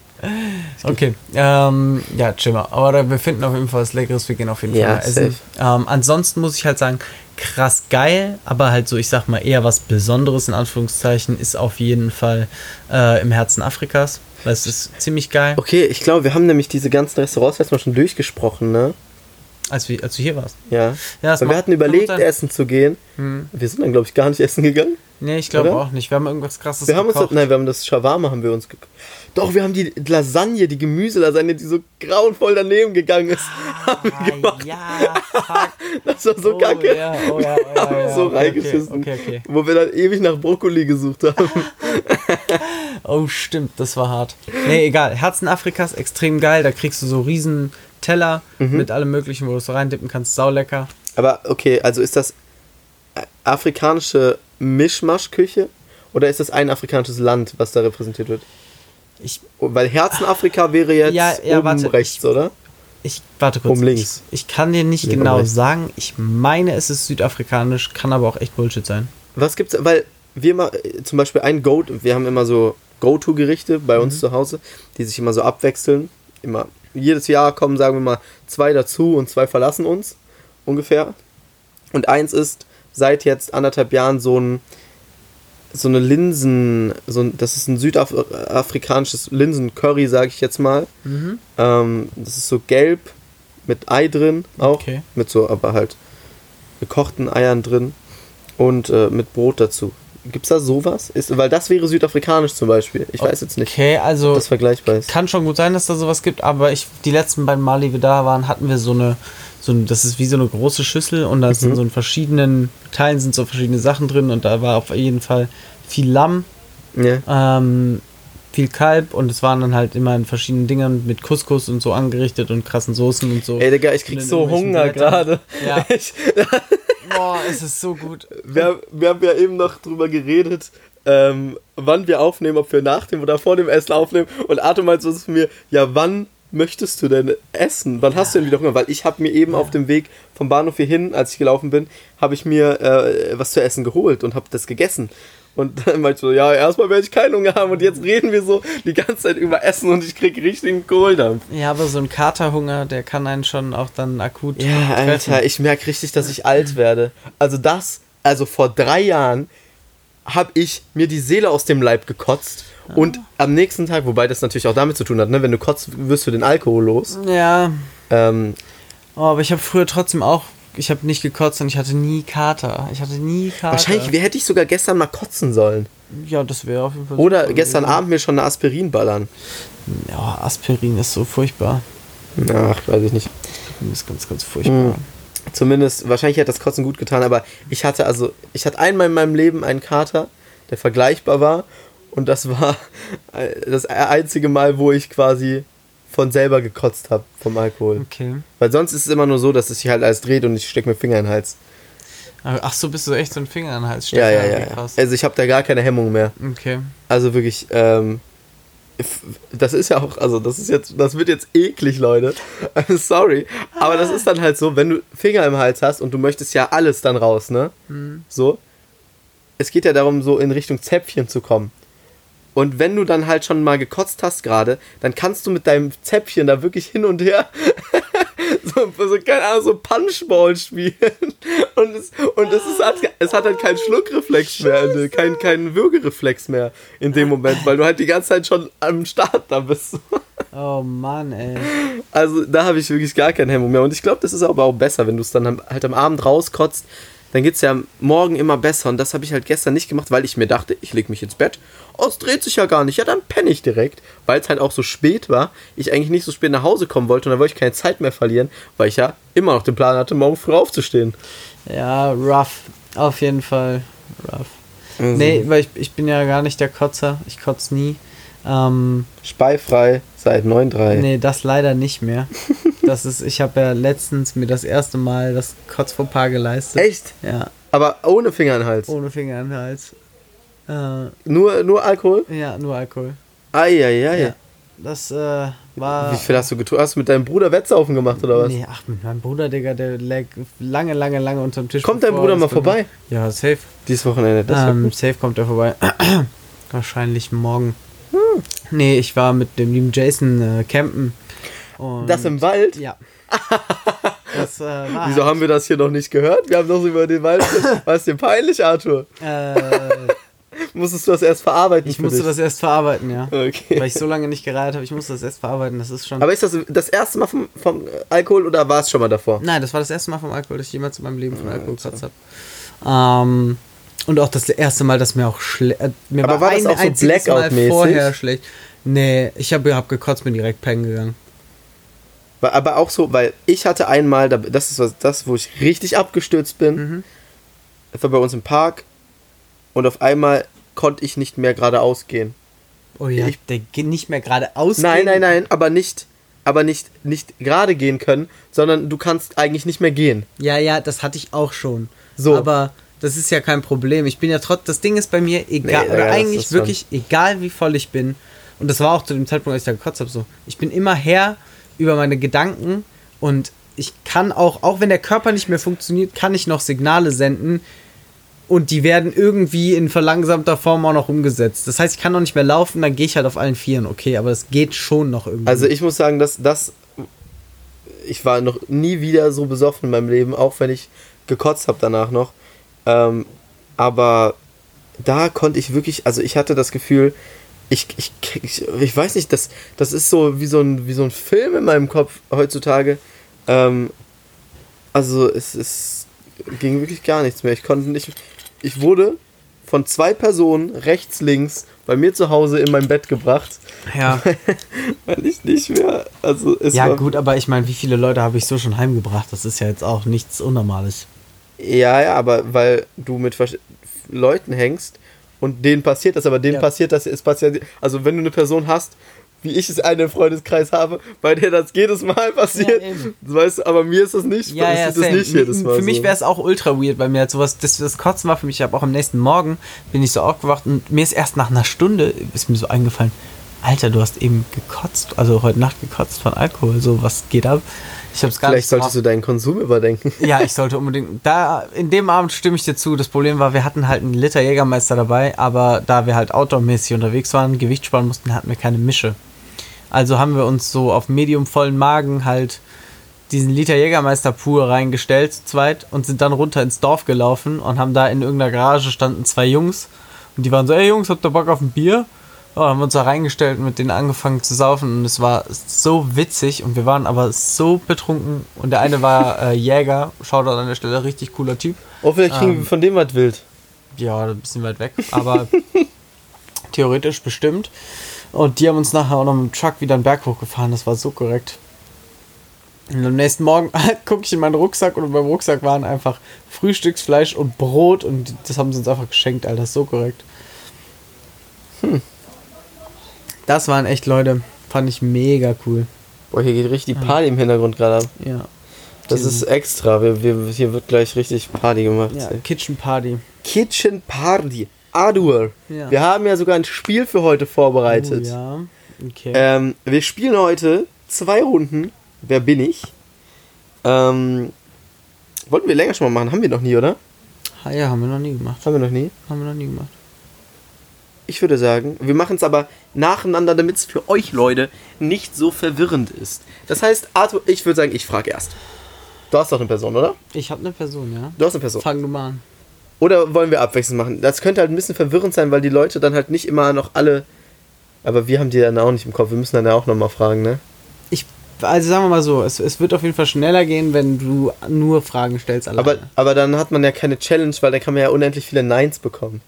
Okay, ähm, ja, chill mal. Aber wir finden auf jeden Fall was Leckeres. Wir gehen auf jeden Fall Ja, essen. Ähm, ansonsten muss ich halt sagen, krass geil, aber halt so, ich sag mal, eher was Besonderes in Anführungszeichen ist auf jeden Fall äh, im Herzen Afrikas. Weil es ist ziemlich geil. Okay, ich glaube, wir haben nämlich diese ganzen Restaurants erstmal schon durchgesprochen, ne? Als, wir, als du hier warst. Ja. Ja, das wir macht- hatten überlegt, essen zu gehen. Hm. Wir sind dann, glaube ich, gar nicht essen gegangen. Nee, ich glaube auch nicht. Wir haben irgendwas krasses Wir haben uns, gekocht. nein, wir haben das Shawarma haben wir uns gekocht. Doch, wir haben die Lasagne, die Gemüselasagne, die so grauenvoll daneben gegangen ist, haben wir gemacht. ja, fuck. Das war so oh, kacke. Ja, oh, ja, oh, haben ja, so okay, reingeschissen. Okay, okay. Wo wir dann ewig nach Brokkoli gesucht haben. Oh, stimmt, das war hart. Nee, egal. Herzen Afrikas, extrem geil. Da kriegst du so riesen Teller Mhm. mit allem möglichen, wo du es so reindippen kannst. Saulecker. Aber okay, also ist das afrikanische Mischmaschküche oder ist das ein afrikanisches Land, was da repräsentiert wird? Ich, Weil Herzenafrika wäre jetzt Ja, ja, oben warte, rechts, oder? ich warte kurz. Oben links. Ich, ich kann dir nicht Nee, genau rechts. sagen. Ich meine, es ist südafrikanisch, kann aber auch echt Bullshit sein. Was gibt's? Weil wir mal zum Beispiel ein Go, wir haben immer so Go-To-Gerichte bei Mhm. uns zu Hause, die sich immer so abwechseln. Immer jedes Jahr kommen, sagen wir mal, zwei dazu und zwei verlassen uns ungefähr. Und eins ist seit jetzt anderthalb Jahren so ein so eine Linsen, so ein, das ist ein südafrikanisches Linsen-Curry, sage ich jetzt mal. Mhm. Ähm, das ist so gelb mit Ei drin auch. Okay. Mit so, aber halt gekochten Eiern drin und äh, mit Brot dazu. Gibt's da sowas? Ist, weil das wäre südafrikanisch zum Beispiel. Ich weiß jetzt nicht, Okay, also das vergleichbar ist. kann schon gut sein, dass da sowas gibt, aber ich die letzten beiden Male, die wir da waren, hatten wir so eine, so ein, das ist wie so eine große Schüssel und da sind so in verschiedenen Teilen sind so verschiedene Sachen drin und da war auf jeden Fall viel Lamm, Ja. ähm, viel Kalb und es waren dann halt immer in verschiedenen Dingern mit Couscous und so angerichtet und krassen Soßen und so. Ey, Digga, ich krieg so Hunger gerade. Ja. Ich, Boah, es ist so gut. wir, wir haben ja eben noch drüber geredet, ähm, wann wir aufnehmen, ob wir nach dem oder vor dem Essen aufnehmen. Und Arthur meint so zu mir, ja, wann möchtest du denn essen? Wann hast du denn wieder Hunger? Weil ich habe mir eben auf dem Weg vom Bahnhof hier hin, als ich gelaufen bin, habe ich mir äh, was zu essen geholt und habe das gegessen. Und dann meinte ich so, ja, erstmal werde ich keinen Hunger haben und jetzt reden wir so die ganze Zeit über Essen und ich krieg richtigen Kohldampf. Ja, aber so ein Katerhunger, der kann einen schon auch dann akut Ja, treffen. Alter, ich merke richtig, dass ich alt werde. Also das, also vor drei Jahren habe ich mir die Seele aus dem Leib gekotzt und am nächsten Tag, wobei das natürlich auch damit zu tun hat, ne, wenn du kotzt, wirst du den Alkohol los. Ja, Ähm, oh, aber ich habe früher trotzdem auch, ich habe nicht gekotzt und ich hatte nie Kater. Ich hatte nie Kater. wahrscheinlich wie hätte ich sogar gestern mal kotzen sollen. Ja, das wäre auf jeden Fall. Oder gestern gewesen. Abend mir schon eine Aspirin ballern. Ja, Aspirin ist so furchtbar. Ach, weiß ich nicht. Das ist ganz, ganz furchtbar. Mhm. Zumindest, wahrscheinlich hat das Kotzen gut getan, aber ich hatte also, ich hatte einmal in meinem Leben einen Kater, der vergleichbar war. Und das war äh, das einzige Mal, wo ich quasi von selber gekotzt habe vom Alkohol. Okay. Weil sonst ist es immer nur so, dass es sich halt alles dreht und ich stecke mir Finger in den Hals. Ach so, bist du echt so ein Finger in den Hals Ja, ja, stecken? ja. Wie ja. Krass. Also ich habe da gar keine Hemmung mehr. Okay. Also wirklich, ähm, das ist ja auch, also das ist jetzt, das wird jetzt eklig, Leute. Sorry. Aber das ist dann halt so, wenn du Finger im Hals hast und du möchtest ja alles dann raus, ne? So. Es geht ja darum, so in Richtung Zäpfchen zu kommen. Und wenn du dann halt schon mal gekotzt hast gerade, dann kannst du mit deinem Zäpfchen da wirklich hin und her so, so keine Ahnung, so Punchball spielen. Und es, und es, ist, hat, es hat halt keinen Schluckreflex mehr, ne, keinen keinen Würgereflex mehr in dem Moment, weil du halt die ganze Zeit schon am Start da bist. Oh Mann, ey. Also da habe ich wirklich gar keinen Hemmung mehr. Und ich glaube, das ist aber auch besser, wenn du es dann halt am Abend rauskotzt. Dann geht es ja morgen immer besser. Und das habe ich halt gestern nicht gemacht, weil ich mir dachte, ich lege mich ins Bett. Oh, es dreht sich ja gar nicht. Ja, dann penne ich direkt. Weil es halt auch so spät war. Ich eigentlich nicht so spät nach Hause kommen wollte. Und da wollte ich keine Zeit mehr verlieren, weil ich ja immer noch den Plan hatte, morgen früh aufzustehen. Ja, rough. Auf jeden Fall rough. Also, Nee, weil ich, ich bin ja gar nicht der Kotzer. Ich kotze nie. Ähm, Speifrei seit 9.3. nee, das leider nicht mehr. Das ist, ich habe ja letztens mir das erste Mal das Kotzfauxpas geleistet. Echt? Ja, Aber ohne Finger in den Hals. ohne Finger in den Hals. Äh, Nur, nur Alkohol? ja, nur Alkohol. Eieiei. Ja. Das äh, war. Wie viel hast du getrunken? Hast du mit deinem Bruder Wettsaufen gemacht oder was? Nee, ach, mit meinem Bruder, Digga, der lag lange, lange, lange unterm Tisch. Kommt dein Bruder mal vorbei? Ja, safe. Dieses Wochenende. Das Ähm, safe kommt er vorbei. Wahrscheinlich morgen. Hm. Nee, ich war mit dem lieben Jason äh, campen. Das im Wald? Ja. Das äh, war Wieso haben wir das hier noch nicht gehört? Wir haben doch so über den Wald. War es dir peinlich, Arthur? äh, Musstest du das erst verarbeiten? Ich musste dich? das erst verarbeiten, ja. Okay. Weil ich so lange nicht gereiht habe, ich musste das erst verarbeiten. Das ist schon. Aber ist das das erste Mal vom, vom Alkohol oder war es schon mal davor? Nein, das war das erste Mal vom Alkohol, dass ich jemals in meinem Leben von Alkohol gekotzt habe. Ähm, und auch das erste Mal, dass mir auch schlecht. Äh, mir Aber war das ein auch so Blackout-mäßig? vorher schlecht. Nee, ich habe hab gekotzt, bin direkt pennen gegangen. Aber auch so, weil ich hatte einmal, da- das ist was, das, wo ich richtig abgestürzt bin. Mhm. Das war bei uns im Park und auf einmal konnte ich nicht mehr geradeaus gehen. Oh ja, Ich- der geht nicht mehr geradeaus. Nein, gehen. nein, nein, aber nicht, aber nicht, nicht gerade gehen können, sondern du kannst eigentlich nicht mehr gehen. Ja, ja, das hatte ich auch schon. So. Aber das ist ja kein Problem. Ich bin ja trotz. Das Ding ist bei mir egal. Nee, oder ja, eigentlich ist schon- wirklich egal, wie voll ich bin. Und das war auch zu dem Zeitpunkt, als ich da gekotzt habe, so. Ich bin immer Herr über meine Gedanken und ich kann auch, auch wenn der Körper nicht mehr funktioniert, kann ich noch Signale senden und die werden irgendwie in verlangsamter Form auch noch umgesetzt. Das heißt, ich kann noch nicht mehr laufen, dann gehe ich halt auf allen Vieren, okay, aber das geht schon noch irgendwie. Also ich muss sagen, dass das, ich war noch nie wieder so besoffen in meinem Leben, auch wenn ich gekotzt habe danach noch. Ähm, aber da konnte ich wirklich, also ich hatte das Gefühl, ich, ich, ich, ich weiß nicht, das, das ist so wie so, ein, wie so ein Film in meinem Kopf heutzutage. Ähm, also es, es ging wirklich gar nichts mehr. Ich konnte nicht, ich wurde von zwei Personen rechts, links bei mir zu Hause in mein Bett gebracht, ja. weil ich nicht mehr, also es Ja, gut, aber ich meine, wie viele Leute habe ich so schon heimgebracht? Das ist ja jetzt auch nichts Unnormales. Ja, ja, aber weil du mit Versch- Leuten hängst und denen passiert das, aber denen Ja. passiert das, es passiert, also wenn du eine Person hast, wie ich es einen im Freundeskreis habe, bei der das jedes Mal passiert, Ja, weißt du, aber mir ist das nicht, Ja, ja, das nicht jedes Mal Für mich wäre es auch ultra weird, weil mir halt sowas, das, das Kotzen war für mich, ich habe auch am nächsten Morgen, bin ich so aufgewacht und mir ist erst nach einer Stunde, ist mir so eingefallen, Alter, du hast eben gekotzt, also heute Nacht gekotzt von Alkohol, so, was geht ab? Ich habe es gar Vielleicht nicht solltest du deinen Konsum überdenken. Ja, ich sollte unbedingt. Da, in dem Abend stimme ich dir zu. Das Problem war, wir hatten halt einen Liter Jägermeister dabei, aber da wir halt outdoormäßig unterwegs waren, Gewicht sparen mussten, hatten wir keine Mische. Also haben wir uns so auf medium vollen Magen halt diesen Liter Jägermeister pur reingestellt, zu zweit, und sind dann runter ins Dorf gelaufen und haben da in irgendeiner Garage standen zwei Jungs und die waren so, ey Jungs, habt ihr Bock auf ein Bier? Ja, haben wir uns da reingestellt und mit denen angefangen zu saufen und es war so witzig und wir waren aber so betrunken und der eine war äh, Jäger, schaut an der Stelle, richtig cooler Typ. Oh, vielleicht kriegen Ähm. wir von dem was wild. Ja, ein bisschen weit weg, aber theoretisch bestimmt. Und die haben uns nachher auch noch mit dem Truck wieder einen Berg hochgefahren, das war so korrekt. Und am nächsten Morgen gucke ich in meinen Rucksack und beim Rucksack waren einfach Frühstücksfleisch und Brot und das haben sie uns einfach geschenkt, Alter, so korrekt. Das waren echt Leute, fand ich mega cool. Boah, hier geht richtig Party im Hintergrund gerade ab. Ja. Das ist extra. Wir, wir, hier wird gleich richtig Party gemacht. Ja, Kitchen Party. Kitchen Party. Adur. Ja. Wir haben ja sogar ein Spiel für heute vorbereitet. Oh, ja. Okay. Ähm, wir spielen heute zwei Runden. Wer bin ich? Ähm, wollten wir länger schon mal machen. Haben wir noch nie, oder? Ja, haben wir noch nie gemacht. Haben wir noch nie. Haben wir noch nie gemacht. Ich würde sagen, wir machen es aber nacheinander, damit es für euch Leute nicht so verwirrend ist. Das heißt, Arthur, ich würde sagen, ich frage erst. Du hast doch eine Person, oder? Ich habe eine Person, ja. Du hast eine Person. Fang du mal an. Oder wollen wir abwechselnd machen? Das könnte halt ein bisschen verwirrend sein, weil die Leute dann halt nicht immer noch alle. Aber wir haben die dann auch nicht im Kopf. Wir müssen dann ja auch nochmal fragen, ne? Ich, also sagen wir mal so, es, es wird auf jeden Fall schneller gehen, wenn du nur Fragen stellst alleine. Aber, aber dann hat man ja keine Challenge, weil dann kann man ja unendlich viele Neins bekommen.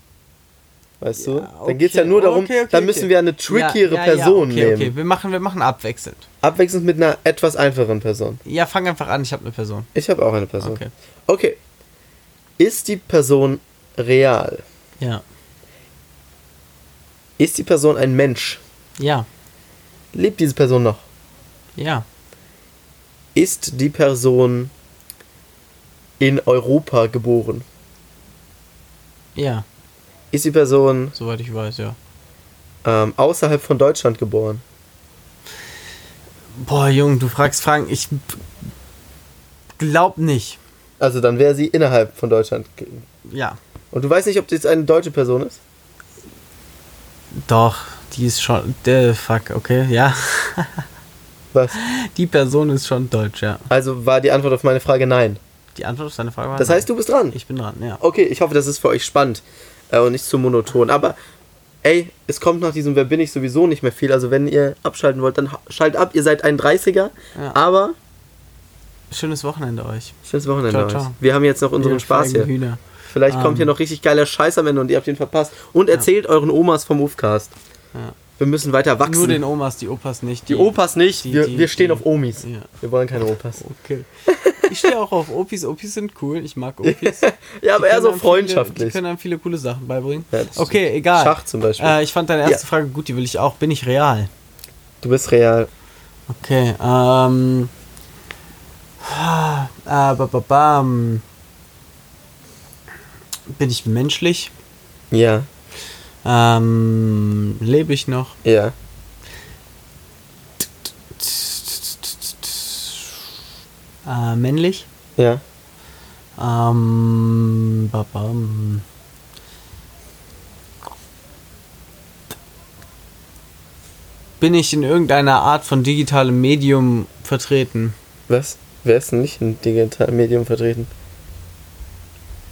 Weißt du? Ja, Dann geht es ja okay, nur darum, okay, okay, dann okay. müssen wir eine trickiere Ja, ja, Person okay, nehmen. Okay, wir machen, wir machen abwechselnd. Abwechselnd mit einer etwas einfacheren Person. Ja, fang einfach an, ich habe eine Person. Ich habe auch eine Person. Okay. okay. Ist die Person real? Ja. Ist die Person ein Mensch? Ja. Lebt diese Person noch? Ja. Ist die Person in Europa geboren? Ja. Ist die Person Soweit ich weiß, ja. ähm, außerhalb von Deutschland geboren? Boah, Junge, du fragst Fragen. Ich glaub nicht. Also dann wäre sie innerhalb von Deutschland. Ja. Und du weißt nicht, ob das jetzt eine deutsche Person ist? Doch, die ist schon. Der fuck, okay, ja. Was? Die Person ist schon deutsch, ja. Also war die Antwort auf meine Frage nein. Die Antwort auf deine Frage war Das nein. heißt, du bist dran. Ich bin dran, ja. Okay, ich hoffe, das ist für euch spannend äh, und nicht zu monoton. Aber ey, es kommt nach diesem Wer bin ich sowieso nicht mehr viel. Also wenn ihr abschalten wollt, dann ha- schaltet ab. Ihr seid ein 30er, Ja. aber Schönes Wochenende euch. schönes Wochenende Ciao, euch. ciao. Wir haben jetzt noch unseren Ihr Spaß hier. Hühner. Vielleicht kommt Ähm. hier noch richtig geiler Scheiß am Ende und ihr habt ihn verpasst. Und erzählt euren Omas vom Ufcast. Ja. Wir müssen weiter wachsen. Nur den Omas, die Opas nicht. die Opas nicht, die- wir, die- wir stehen die- auf Omis. Ja. Wir wollen keine Opas. Okay. Ich stehe auch auf Opis. Opis sind cool. Ich mag Opis. Ja, aber eher so einem Viele, die freundschaftlich. können einem viele coole Sachen beibringen. Ja, okay, stimmt. egal. Schach zum Beispiel. Äh, ich fand deine erste Ja. Frage gut, die will ich auch. Bin ich real? Du bist real. Okay, ähm. Äh, ba, ba, bam. Bin ich menschlich? Ja, Ähm, lebe ich noch? ja. Äh, männlich? Ja. Ähm, ba, bam. Bin ich in irgendeiner Art von digitalem Medium vertreten? Was? Wer ist denn nicht im digitalen Medium vertreten?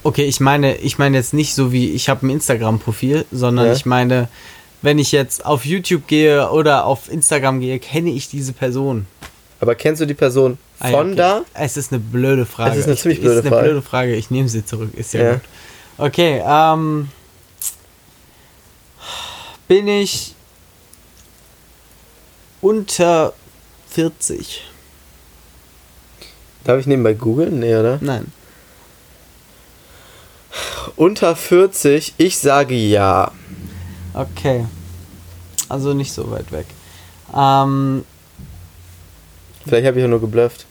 Okay, ich meine, ich meine jetzt nicht so wie ich habe ein Instagram-Profil, sondern Ja. ich meine, wenn ich jetzt auf YouTube gehe oder auf Instagram gehe, kenne ich diese Person. Aber kennst du die Person Ah, von okay. da? Es ist eine blöde Frage. Es ist eine Ich- ziemlich blöde ist eine Frage. blöde Frage. Ich nehme sie zurück. Ist ja, Ja. gut. Okay, ähm. Bin ich unter 40? Darf ich nebenbei googeln? Nee, oder? Nein. Unter 40, ich sage ja. Okay. Also nicht so weit weg. Ähm, Vielleicht habe ich auch nur geblufft.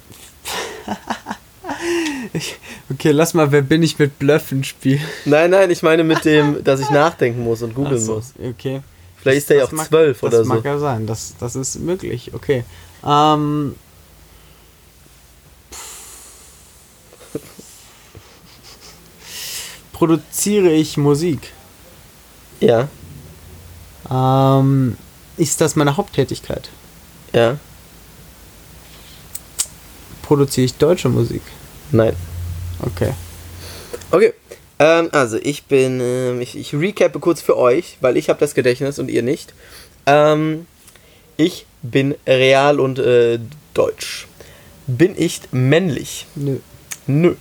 okay, lass mal, wer bin ich mit Bluffen spielen? Nein, nein, ich meine mit dem, dass ich nachdenken muss und googeln so, muss. Okay. Vielleicht ist der ja Das auch mag- 12 das oder so. mag ja sein, das, das ist möglich, okay. Ähm, produziere ich Musik? Ja, Ähm, ist das meine Haupttätigkeit? ja, Produziere ich deutsche Musik? nein. Okay. Okay. Ähm, also ich bin, ähm, ich, ich recappe kurz für euch, weil ich habe das Gedächtnis und ihr nicht. Ähm, ich bin real und äh, deutsch. Bin ich männlich? Nö. Nö.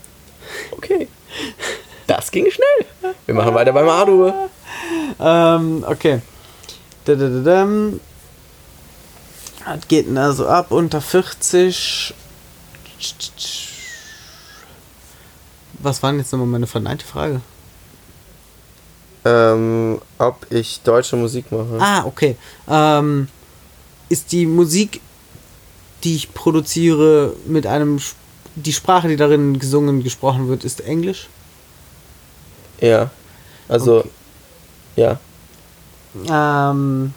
Okay. Das ging schnell. Wir machen weiter beim Adu. Ähm, okay. Dadadadam. Was geht denn da so ab? Unter 40. Was war denn jetzt nochmal meine verneinte Frage? Ähm, ob ich deutsche Musik mache. Ah, okay. Ähm, ist die Musik, die ich produziere, mit einem. Die Sprache, die darin gesungen, gesprochen wird, ist Englisch? Ja. Also, Okay. ja. Ähm.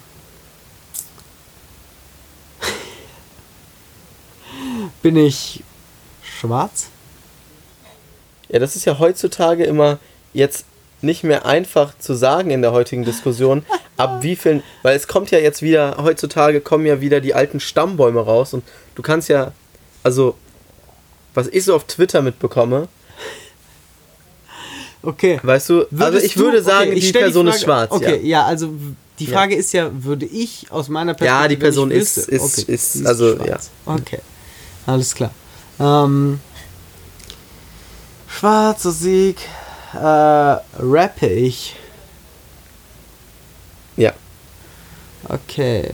Bin ich schwarz? Ja, das ist ja heutzutage immer jetzt nicht mehr einfach zu sagen in der heutigen Diskussion, ab wie vielen, weil es kommt ja jetzt wieder, heutzutage kommen ja wieder die alten Stammbäume raus und du kannst ja, also, was ich so auf Twitter mitbekomme, Okay. weißt du, also Würdest ich du- würde sagen, okay, ich die Person ist Frage- schwarz. Okay, Ja. ja, also die Ja. Frage ist ja, würde ich aus meiner Perspektive. Ja, die Person ist- wüsste- ist- okay, ist- also, schwarz. Okay, alles klar. Ähm, schwarzer Sieg. Äh, rappe ich. Ja. Okay.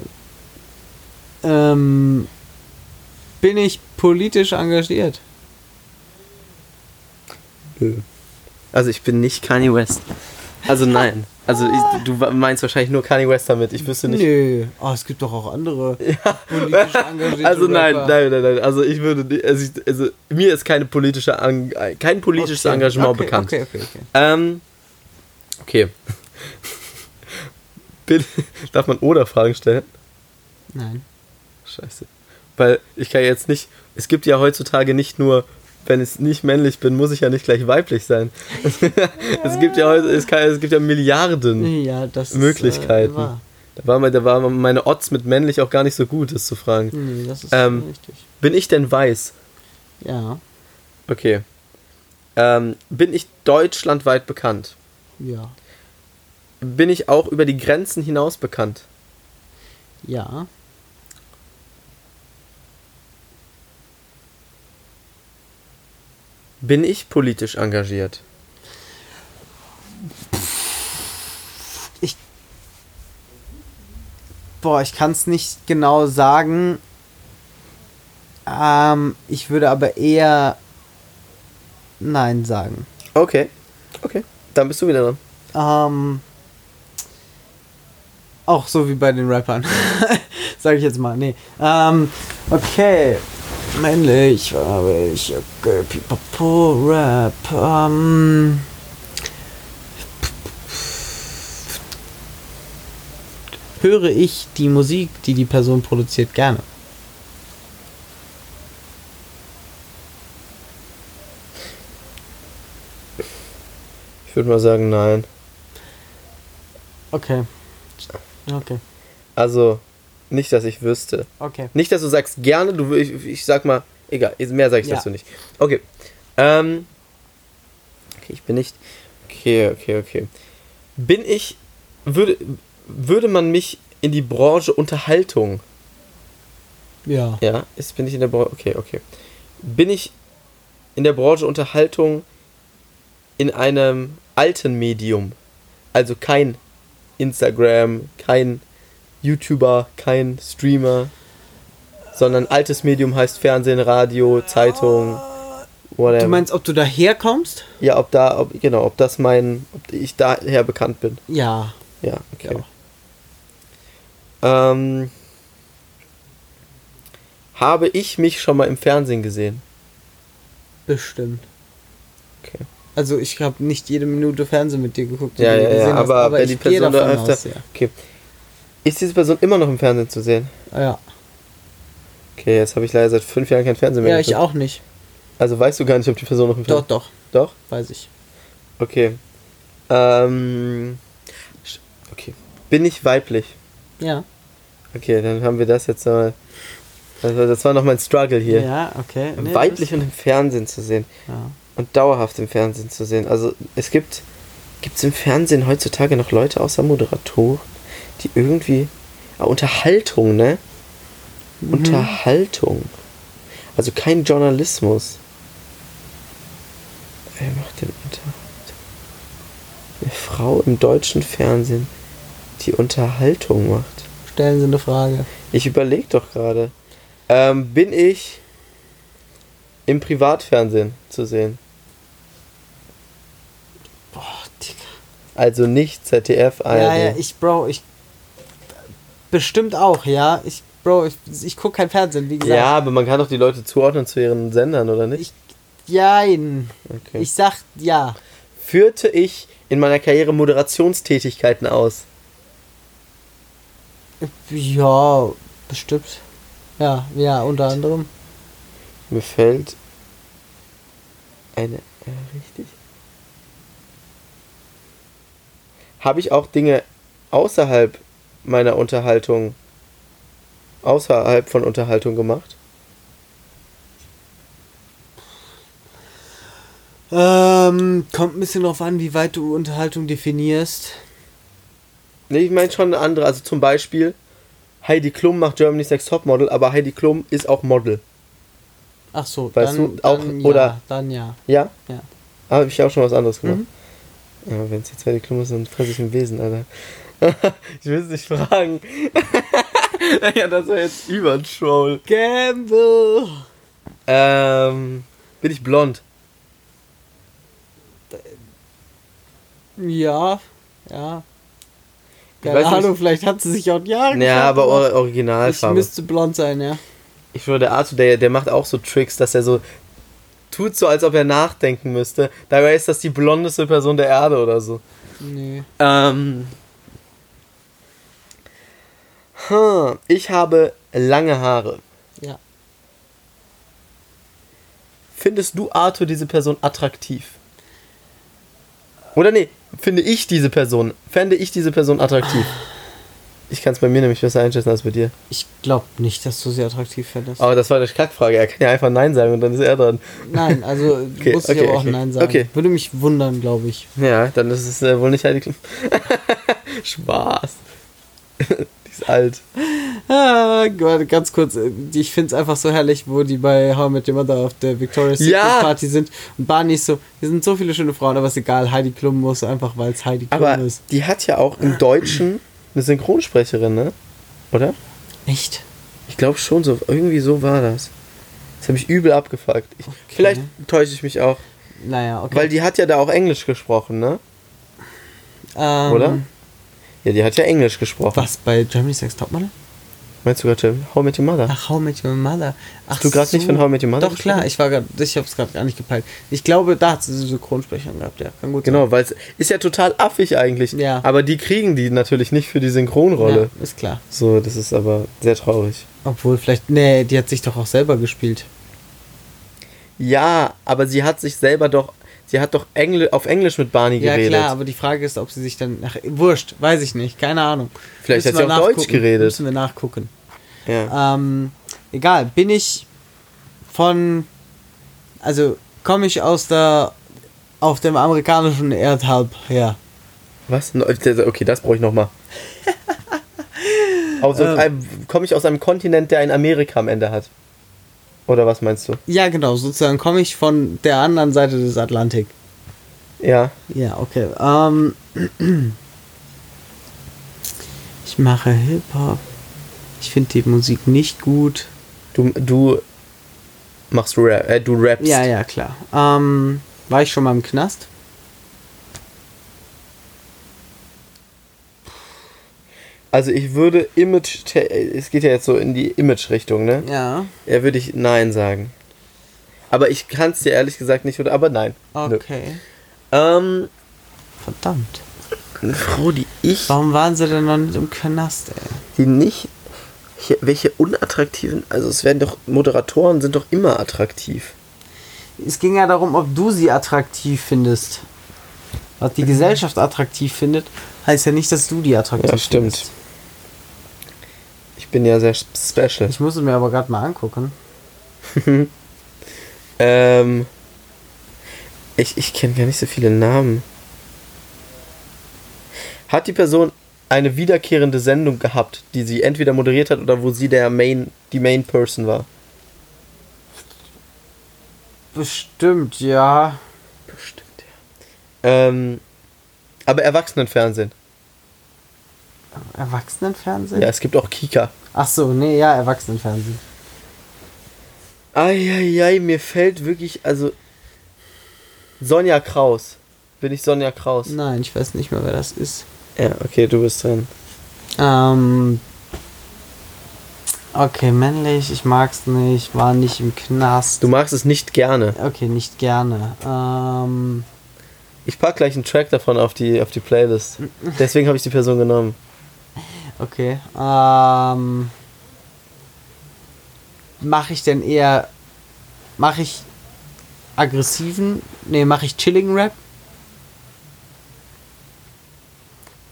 Ähm, bin ich politisch engagiert? Nö. Also ich bin nicht Kanye West. Also nein. Also ich, du meinst wahrscheinlich nur Kanye West damit. Ich wüsste nicht. Nö. Oh, es gibt doch auch andere politisch engagierte Also nein, nein, nein, nein. Also ich würde nicht, also, ich, also mir ist keine politische An kein politisches Okay, Engagement okay, bekannt. Okay, okay, okay. Ähm, okay. Darf man oder Fragen stellen? Nein. Scheiße. Weil ich kann jetzt nicht. Es gibt ja heutzutage nicht nur, wenn ich nicht männlich bin, muss ich ja nicht gleich weiblich sein. es gibt ja heute, es, kann, es gibt ja Milliarden. Ja, Möglichkeiten. Ist, äh. Da war, mal- da war meine Odds mit männlich auch gar nicht so gut, das zu fragen. Nee, das ist Ähm, richtig. Bin ich denn weiß? Ja, Okay. Ähm, bin ich deutschlandweit bekannt? ja, Bin ich auch über die Grenzen hinaus bekannt? ja. Bin ich politisch engagiert? Boah, ich kann es nicht genau sagen. Ähm, ich würde aber eher Nein sagen. Okay. Okay. Dann bist du wieder dran. Ähm, auch so wie bei den Rappern. Sag ich jetzt mal. Nee. Ähm, okay. Männlich, weiblich, okay, pipapo, Rap. Ähm, höre ich die Musik, die die Person produziert, gerne? Ich würde mal sagen, nein. Okay. Okay. Also, nicht, dass ich wüsste. Okay. Nicht, dass du sagst gerne, du, ich, ich sag mal, egal, mehr sage ich Ja. dazu nicht. Okay. Ähm. Okay, ich bin nicht. Okay, okay, okay. Bin ich. Würde, würde man mich in die Branche Unterhaltung. Ja. Ja, ist, bin ich in der Branche. Okay, okay. Bin ich in der Branche Unterhaltung in einem alten Medium? Also kein Instagram, kein YouTuber, kein Streamer, sondern altes Medium heißt Fernsehen, Radio, Zeitung, whatever. Du meinst, ob du daherkommst? ja, ob da, ob, genau, ob das mein, ob ich daher bekannt bin. Ja. Ja, okay. Ähm, habe ich mich schon mal im Fernsehen gesehen? Bestimmt. Okay. Also ich habe nicht jede Minute Fernsehen mit dir geguckt. Ja, ja, ja, hast, aber, wenn die Person da öfter. ja. Okay. Ist diese Person immer noch im Fernsehen zu sehen? Ah, ja. Okay, jetzt habe ich leider seit fünf Jahren kein Fernsehen mehr Ja, ich geguckt. auch nicht. Also weißt du gar nicht, ob die Person noch im Doch, Fernsehen doch, Doch? weiß ich. Okay. Ähm. Okay. Bin ich weiblich? Ja. Okay, dann haben wir das jetzt mal. Also das war noch mein Struggle hier. Ja, okay. Nee, weiblich und im Fernsehen zu sehen. Ja. Und dauerhaft im Fernsehen zu sehen. Also es gibt. Gibt es im Fernsehen heutzutage noch Leute außer Moderatoren, die irgendwie. Ah, Unterhaltung, ne? Mhm. Unterhaltung. Also kein Journalismus. Wer macht denn Unterhaltung? Eine Frau im deutschen Fernsehen, die Unterhaltung macht. Stellen Sie eine Frage. Ich überlege doch gerade. Ähm, bin ich im Privatfernsehen zu sehen? Boah, Digga. Also nicht ZDF, ARD. Ja, ja, ich, Bro, ich. Bestimmt auch, ja. Ich, Bro, ich, ich gucke kein Fernsehen, wie gesagt. Ja, aber man kann doch die Leute zuordnen zu ihren Sendern, oder nicht? Jein. Okay. Ich sag ja. Führte ich in meiner Karriere Moderationstätigkeiten aus? Ja, bestimmt. Ja, ja, unter anderem. Mir fällt eine. Äh, richtig. Habe ich auch Dinge außerhalb meiner Unterhaltung, außerhalb von Unterhaltung gemacht? Ähm, kommt ein bisschen drauf an, wie weit du Unterhaltung definierst. Nee, ich meine schon eine andere. Also zum Beispiel, Heidi Klum macht Germany's Next Topmodel, aber Heidi Klum ist auch Model. Ach so, Weißt dann, du, auch- dann ja, oder- dann ja. Ja? Ja. Habe ich auch schon was anderes gemacht. Mhm. Ja, wenn es jetzt Heidi Klum ist, dann fresse ich ein Wesen, Alter. ich will es nicht fragen. ja, das war jetzt über ein Troll. Gamble. Ähm, bin ich blond? Ja, ja. Ich Keine weiß nicht- Ahnung, vielleicht hat sie sich auch Jahre Ja, aber or Ich Originalfarbe. müsste blond sein, ja. Ich schwöre, der Arthur, der, der macht auch so Tricks, dass er so tut so, als ob er nachdenken müsste. Dabei ist das die blondeste Person der Erde oder so. Nee. Ähm. Hm, ich habe lange Haare. Ja. Findest du Arthur diese Person attraktiv? Oder nee, finde ich diese Person, fände ich diese Person attraktiv? Ich kann es bei mir nämlich besser einschätzen als bei dir. Ich glaube nicht, dass du sie attraktiv findest. Aber das war eine Kackfrage. Er kann ja einfach Nein sagen und dann ist er dran. Nein, also Okay, muss ich okay, aber auch okay. Nein sagen. Okay. Würde mich wundern, glaube ich. Ja, dann ist es äh, wohl nicht Heidi Klum. Spaß. Ist alt. Ah, ganz kurz, äh, ich finde es einfach so herrlich, wo die bei How I Met Your Mother auf der Victoria's Secret Ja. Party sind und Barney ist so, hier sind so viele schöne Frauen, aber ist egal, Heidi Klum muss einfach, weil es Heidi Klum Aber ist. die hat ja auch im Deutschen eine Synchronsprecherin, ne? Oder? Echt? Ich glaube schon so. Irgendwie so war das. Das hat mich übel abgefuckt. Ich, Vielleicht täusche ich mich auch. Naja, okay. Weil die hat ja da auch Englisch gesprochen, ne? ähm, Oder? Ja, die hat ja Englisch gesprochen. Was, bei Germany's Next Topmodel? Meinst du gerade How Met Your Mother? Ach, How Met Your Mother. Ach du grad nicht von How Met Your Mother Doch, klar, ich war grad, ich hab's gerade gar nicht gepeilt. Ich glaube, da hat sie eine Synchronsprecherin gehabt, ja, kann gut Genau, weil es ist ja total affig eigentlich. Ja. Aber die kriegen die natürlich nicht für die. Synchronrolle. Ja, ist klar. So, das ist aber sehr traurig. Obwohl, vielleicht, nee, die hat sich doch auch selber gespielt. Ja, aber sie hat sich selber doch, sie hat doch Engl auf Englisch mit Barney Ja, geredet. klar, aber die Frage ist, ob sie sich dann. Ach, wurscht, weiß ich nicht, keine Ahnung. Vielleicht Müssen hat sie auch Deutsch geredet. Müssen wir nachgucken. Ja. Ähm, egal, bin ich von. Also, komme ich aus der. auf dem amerikanischen Erdhalb her. Was? Okay, das brauche ich nochmal. Also, Ähm. Komme ich aus einem Kontinent, der ein Amerika am Ende hat? Oder was meinst du? Ja, genau, sozusagen komme ich von der anderen Seite des Atlantik. Ja. Ja, okay. Ähm, ich mache Hip-Hop. Ich finde die Musik nicht gut. Du, du machst Rap, äh, du rappst. Ja, ja, klar. Ähm, war ich schon mal im Knast? Also ich würde Image, es geht ja jetzt so in die Image-Richtung, ne? Ja. Ja, würde ich Nein sagen. Aber ich kann es dir ehrlich gesagt nicht? Aber nein. Nö. Okay. Ähm, Verdammt. eine Frau, die ich, Warum waren sie denn noch nicht im Knast, ey? die nicht, welche, welche unattraktiven, also es werden doch, Moderatoren sind doch immer attraktiv. Es ging ja darum, ob du sie attraktiv findest. Was die Gesellschaft attraktiv findet, heißt ja nicht, dass du die attraktiv Ja, stimmt. findest. Ich bin ja sehr special. Ich muss es mir aber gerade mal angucken. Ähm, ich ich kenne gar nicht so viele Namen. Hat die Person eine wiederkehrende Sendung gehabt, die sie entweder moderiert hat oder wo sie der Main, die Main Person war? Bestimmt, ja. Bestimmt, ja. Ähm, aber Erwachsenenfernsehen. Erwachsenenfernsehen? Ja, es gibt auch Kika. Ach so, nee, ja, Erwachsenenfernsehen. Eieiei, mir fällt wirklich, also. Sonja Kraus. Bin ich Sonja Kraus? Nein, ich weiß nicht mehr, wer das ist. Ja, okay, du bist dran. Ähm. Okay, männlich, ich mag's nicht, war nicht im Knast. Du magst es nicht gerne. Okay, nicht gerne. Ähm. Ich pack gleich einen Track davon auf die, auf die Playlist. Deswegen habe ich die Person genommen. Okay. Ähm. Mache ich denn eher. Mache ich aggressiven. Nee, mache ich chilligen Rap?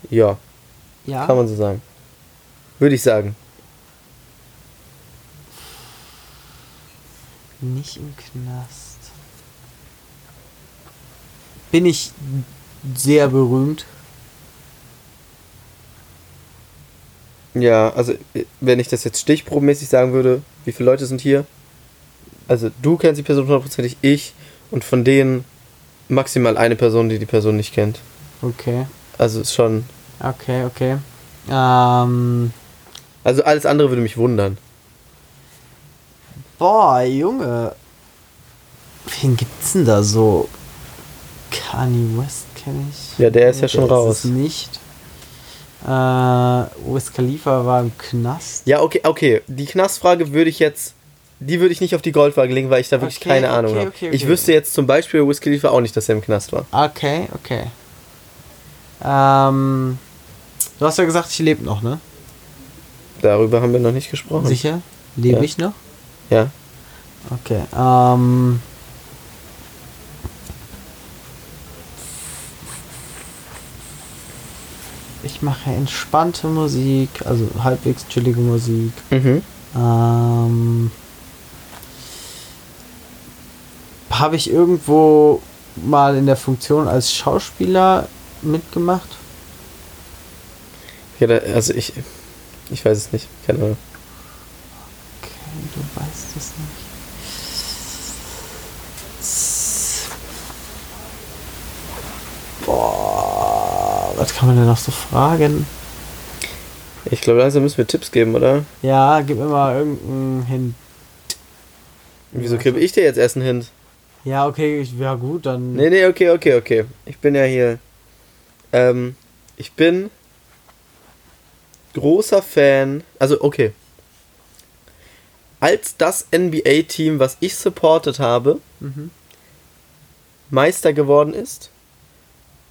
Ja, Ja. kann man so sagen. Würde ich sagen. Nicht im Knast. Bin ich sehr berühmt? Ja, also äh, wenn ich das jetzt stichprobenmäßig sagen würde, wie viele Leute sind hier? Also du kennst die Person hundertprozentig, ich und von denen maximal eine Person, die die Person nicht kennt. Okay. Also ist schon. Okay, okay. Ähm. Also alles andere würde mich wundern. Boah, Junge. Wen gibt's denn da so? Kanye West kenne ich. Ja, der ist ja Der schon ist raus. Es nicht. Äh, Wiz Khalifa war im Knast. Ja, okay, okay. Die Knastfrage würde ich jetzt. Die würde ich nicht auf die Goldwaage legen, weil ich da wirklich Okay, keine Ahnung okay, habe. okay, Ich okay. wüsste jetzt zum Beispiel Wiz Khalifa auch nicht, dass er im Knast war. Okay, okay. Ähm, du hast ja gesagt, ich lebe noch, ne? Darüber haben wir noch nicht gesprochen. Sicher? Lebe Ja. ich noch? Ja. Okay. Ähm, mache entspannte Musik, also halbwegs chillige Musik. Mhm. Ähm, Habe ich irgendwo mal in der Funktion als Schauspieler mitgemacht? Ja, also ich. Ich weiß es nicht. Keine Ahnung. Okay, du weißt es nicht. Boah, was kann man denn noch so fragen? Ich glaube, langsam müssen wir Tipps geben, oder? Ja, gib mir mal irgendeinen hin. Wieso gebe ich dir jetzt erst einen Hint? Ja, okay, ich- ja gut, dann. Nee, nee, okay, okay, okay. Ich bin ja hier. Ähm, ich bin großer Fan. Also, okay. Als das NBA-Team, was ich supportet habe, Mhm. Meister geworden ist,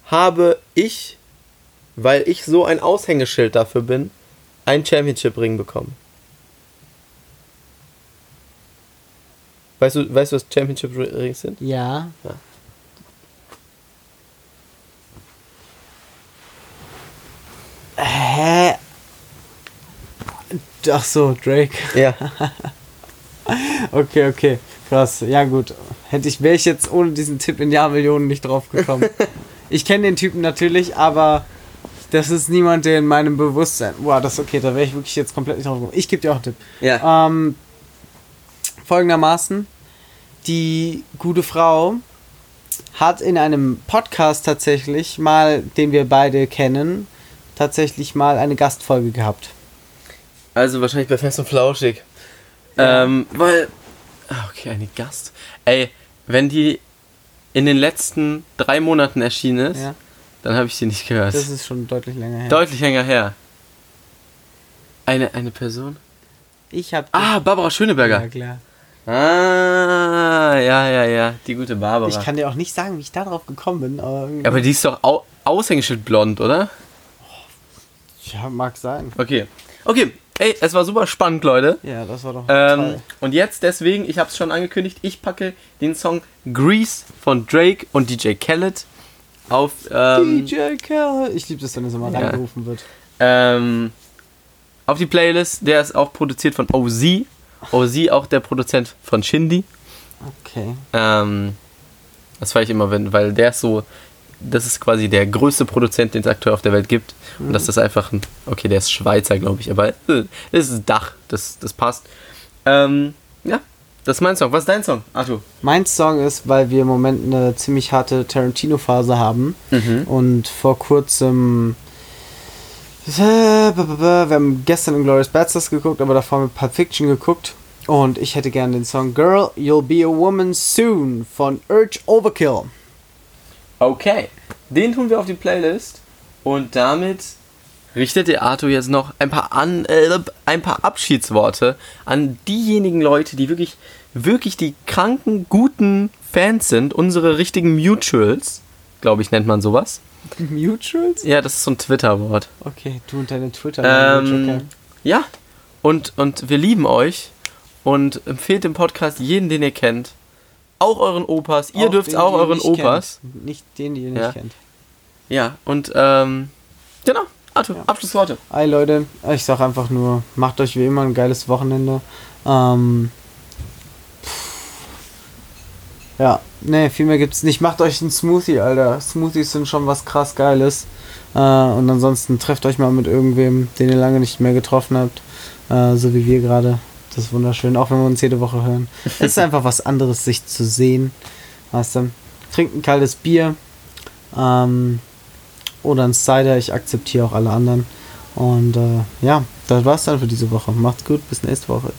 habe ich, weil ich so ein Aushängeschild dafür bin, ein Championship-Ring bekommen. Weißt du, weißt du, was Championship-Rings sind? Ja. Ja. Hä? Ach so, Drake. Ja. Okay, okay. Krass. Ja, gut. Hätte ich, wäre ich jetzt ohne diesen Tipp in Jahrmillionen nicht drauf gekommen. ich kenne den Typen natürlich, aber das ist niemand, der in meinem Bewusstsein. Boah, das ist okay, da wäre ich wirklich jetzt komplett nicht drauf gekommen. Ich gebe dir auch einen Tipp. Ja. Ähm, folgendermaßen: Die gute Frau hat in einem Podcast tatsächlich mal, den wir beide kennen, tatsächlich mal eine Gastfolge gehabt. Also wahrscheinlich bei Fest und Flauschig. Ja. Ähm, weil. Ah, Okay, eine Gast. Ey, wenn die in den letzten drei Monaten erschienen ist, Ja, dann habe ich sie nicht gehört. das ist schon deutlich länger her. Deutlich länger her. Eine, eine Person? ich habe Ah, Barbara ja Schöneberger. klar. Ah, ja, ja, ja. Die gute Barbara. Ich kann dir auch nicht sagen, wie ich da drauf gekommen bin, aber irgendwie. Aber die ist doch au Aushängeschild blond, oder? ja, mag sein. Okay. Okay, ey, es war super spannend, Leute. Ja, das war doch Ähm, toll. und jetzt deswegen, ich habe es schon angekündigt, ich packe den Song Grease von Drake und DJ Khaled auf, ähm, DJ Kerl. Ich liebe das, wenn es immer Ja. reingerufen wird. ähm, auf die Playlist. Der ist auch produziert von OZ. OZ auch der Produzent von Shindy. Okay. Ähm, das feiere ich immer, wenn, weil der ist so, das ist quasi der größte Produzent, den es aktuell auf der Welt gibt. Und das ist einfach ein, okay, der ist Schweizer, glaube ich, aber äh, das ist Dach, das, das passt. Ähm, ja, das ist mein Song. Was ist dein Song, Arthur? Mein Song ist, weil wir im Moment eine ziemlich harte Tarantino-Phase haben Mhm. und vor kurzem. Wir haben gestern Inglourious Basterds geguckt, aber davor haben wir Pulp Fiction geguckt. Und ich hätte gerne den Song Girl, You'll Be a Woman Soon von Urge Overkill. Okay, den tun wir auf die Playlist und damit richtet der Arthur jetzt noch ein paar, an, äh, ein paar Abschiedsworte an diejenigen Leute, die wirklich, wirklich die kranken, guten Fans sind, unsere richtigen Mutuals, glaube ich, nennt man sowas. Mutuals? Ja, das ist so ein Twitter-Wort. Okay, du und deine twitter Ähm, okay. Ja, und, und wir lieben euch und empfehlt den Podcast jeden, den ihr kennt. Auch euren Opas. Ihr Auch dürft den, auch den euren Opas. Kennt. Nicht den, die ihr nicht Ja. kennt. Ja, und ähm, genau, Arthur, Ja. Abschlussworte. Hi Leute, ich sag einfach nur, macht euch wie immer ein geiles Wochenende. Ähm, ja, nee, viel mehr gibt's nicht. Macht euch einen Smoothie, Alter. Smoothies sind schon was krass Geiles. Äh, und ansonsten trefft euch mal mit irgendwem, den ihr lange nicht mehr getroffen habt. Äh, so wie wir gerade. Das ist wunderschön, auch wenn wir uns jede Woche hören. Es ist einfach was anderes, sich zu sehen. Weißt du? Trinkt ein kaltes Bier. Ähm, oder ein Cider. Ich akzeptiere auch alle anderen. Und äh, ja, das war's dann für diese Woche. Macht's gut, bis nächste Woche.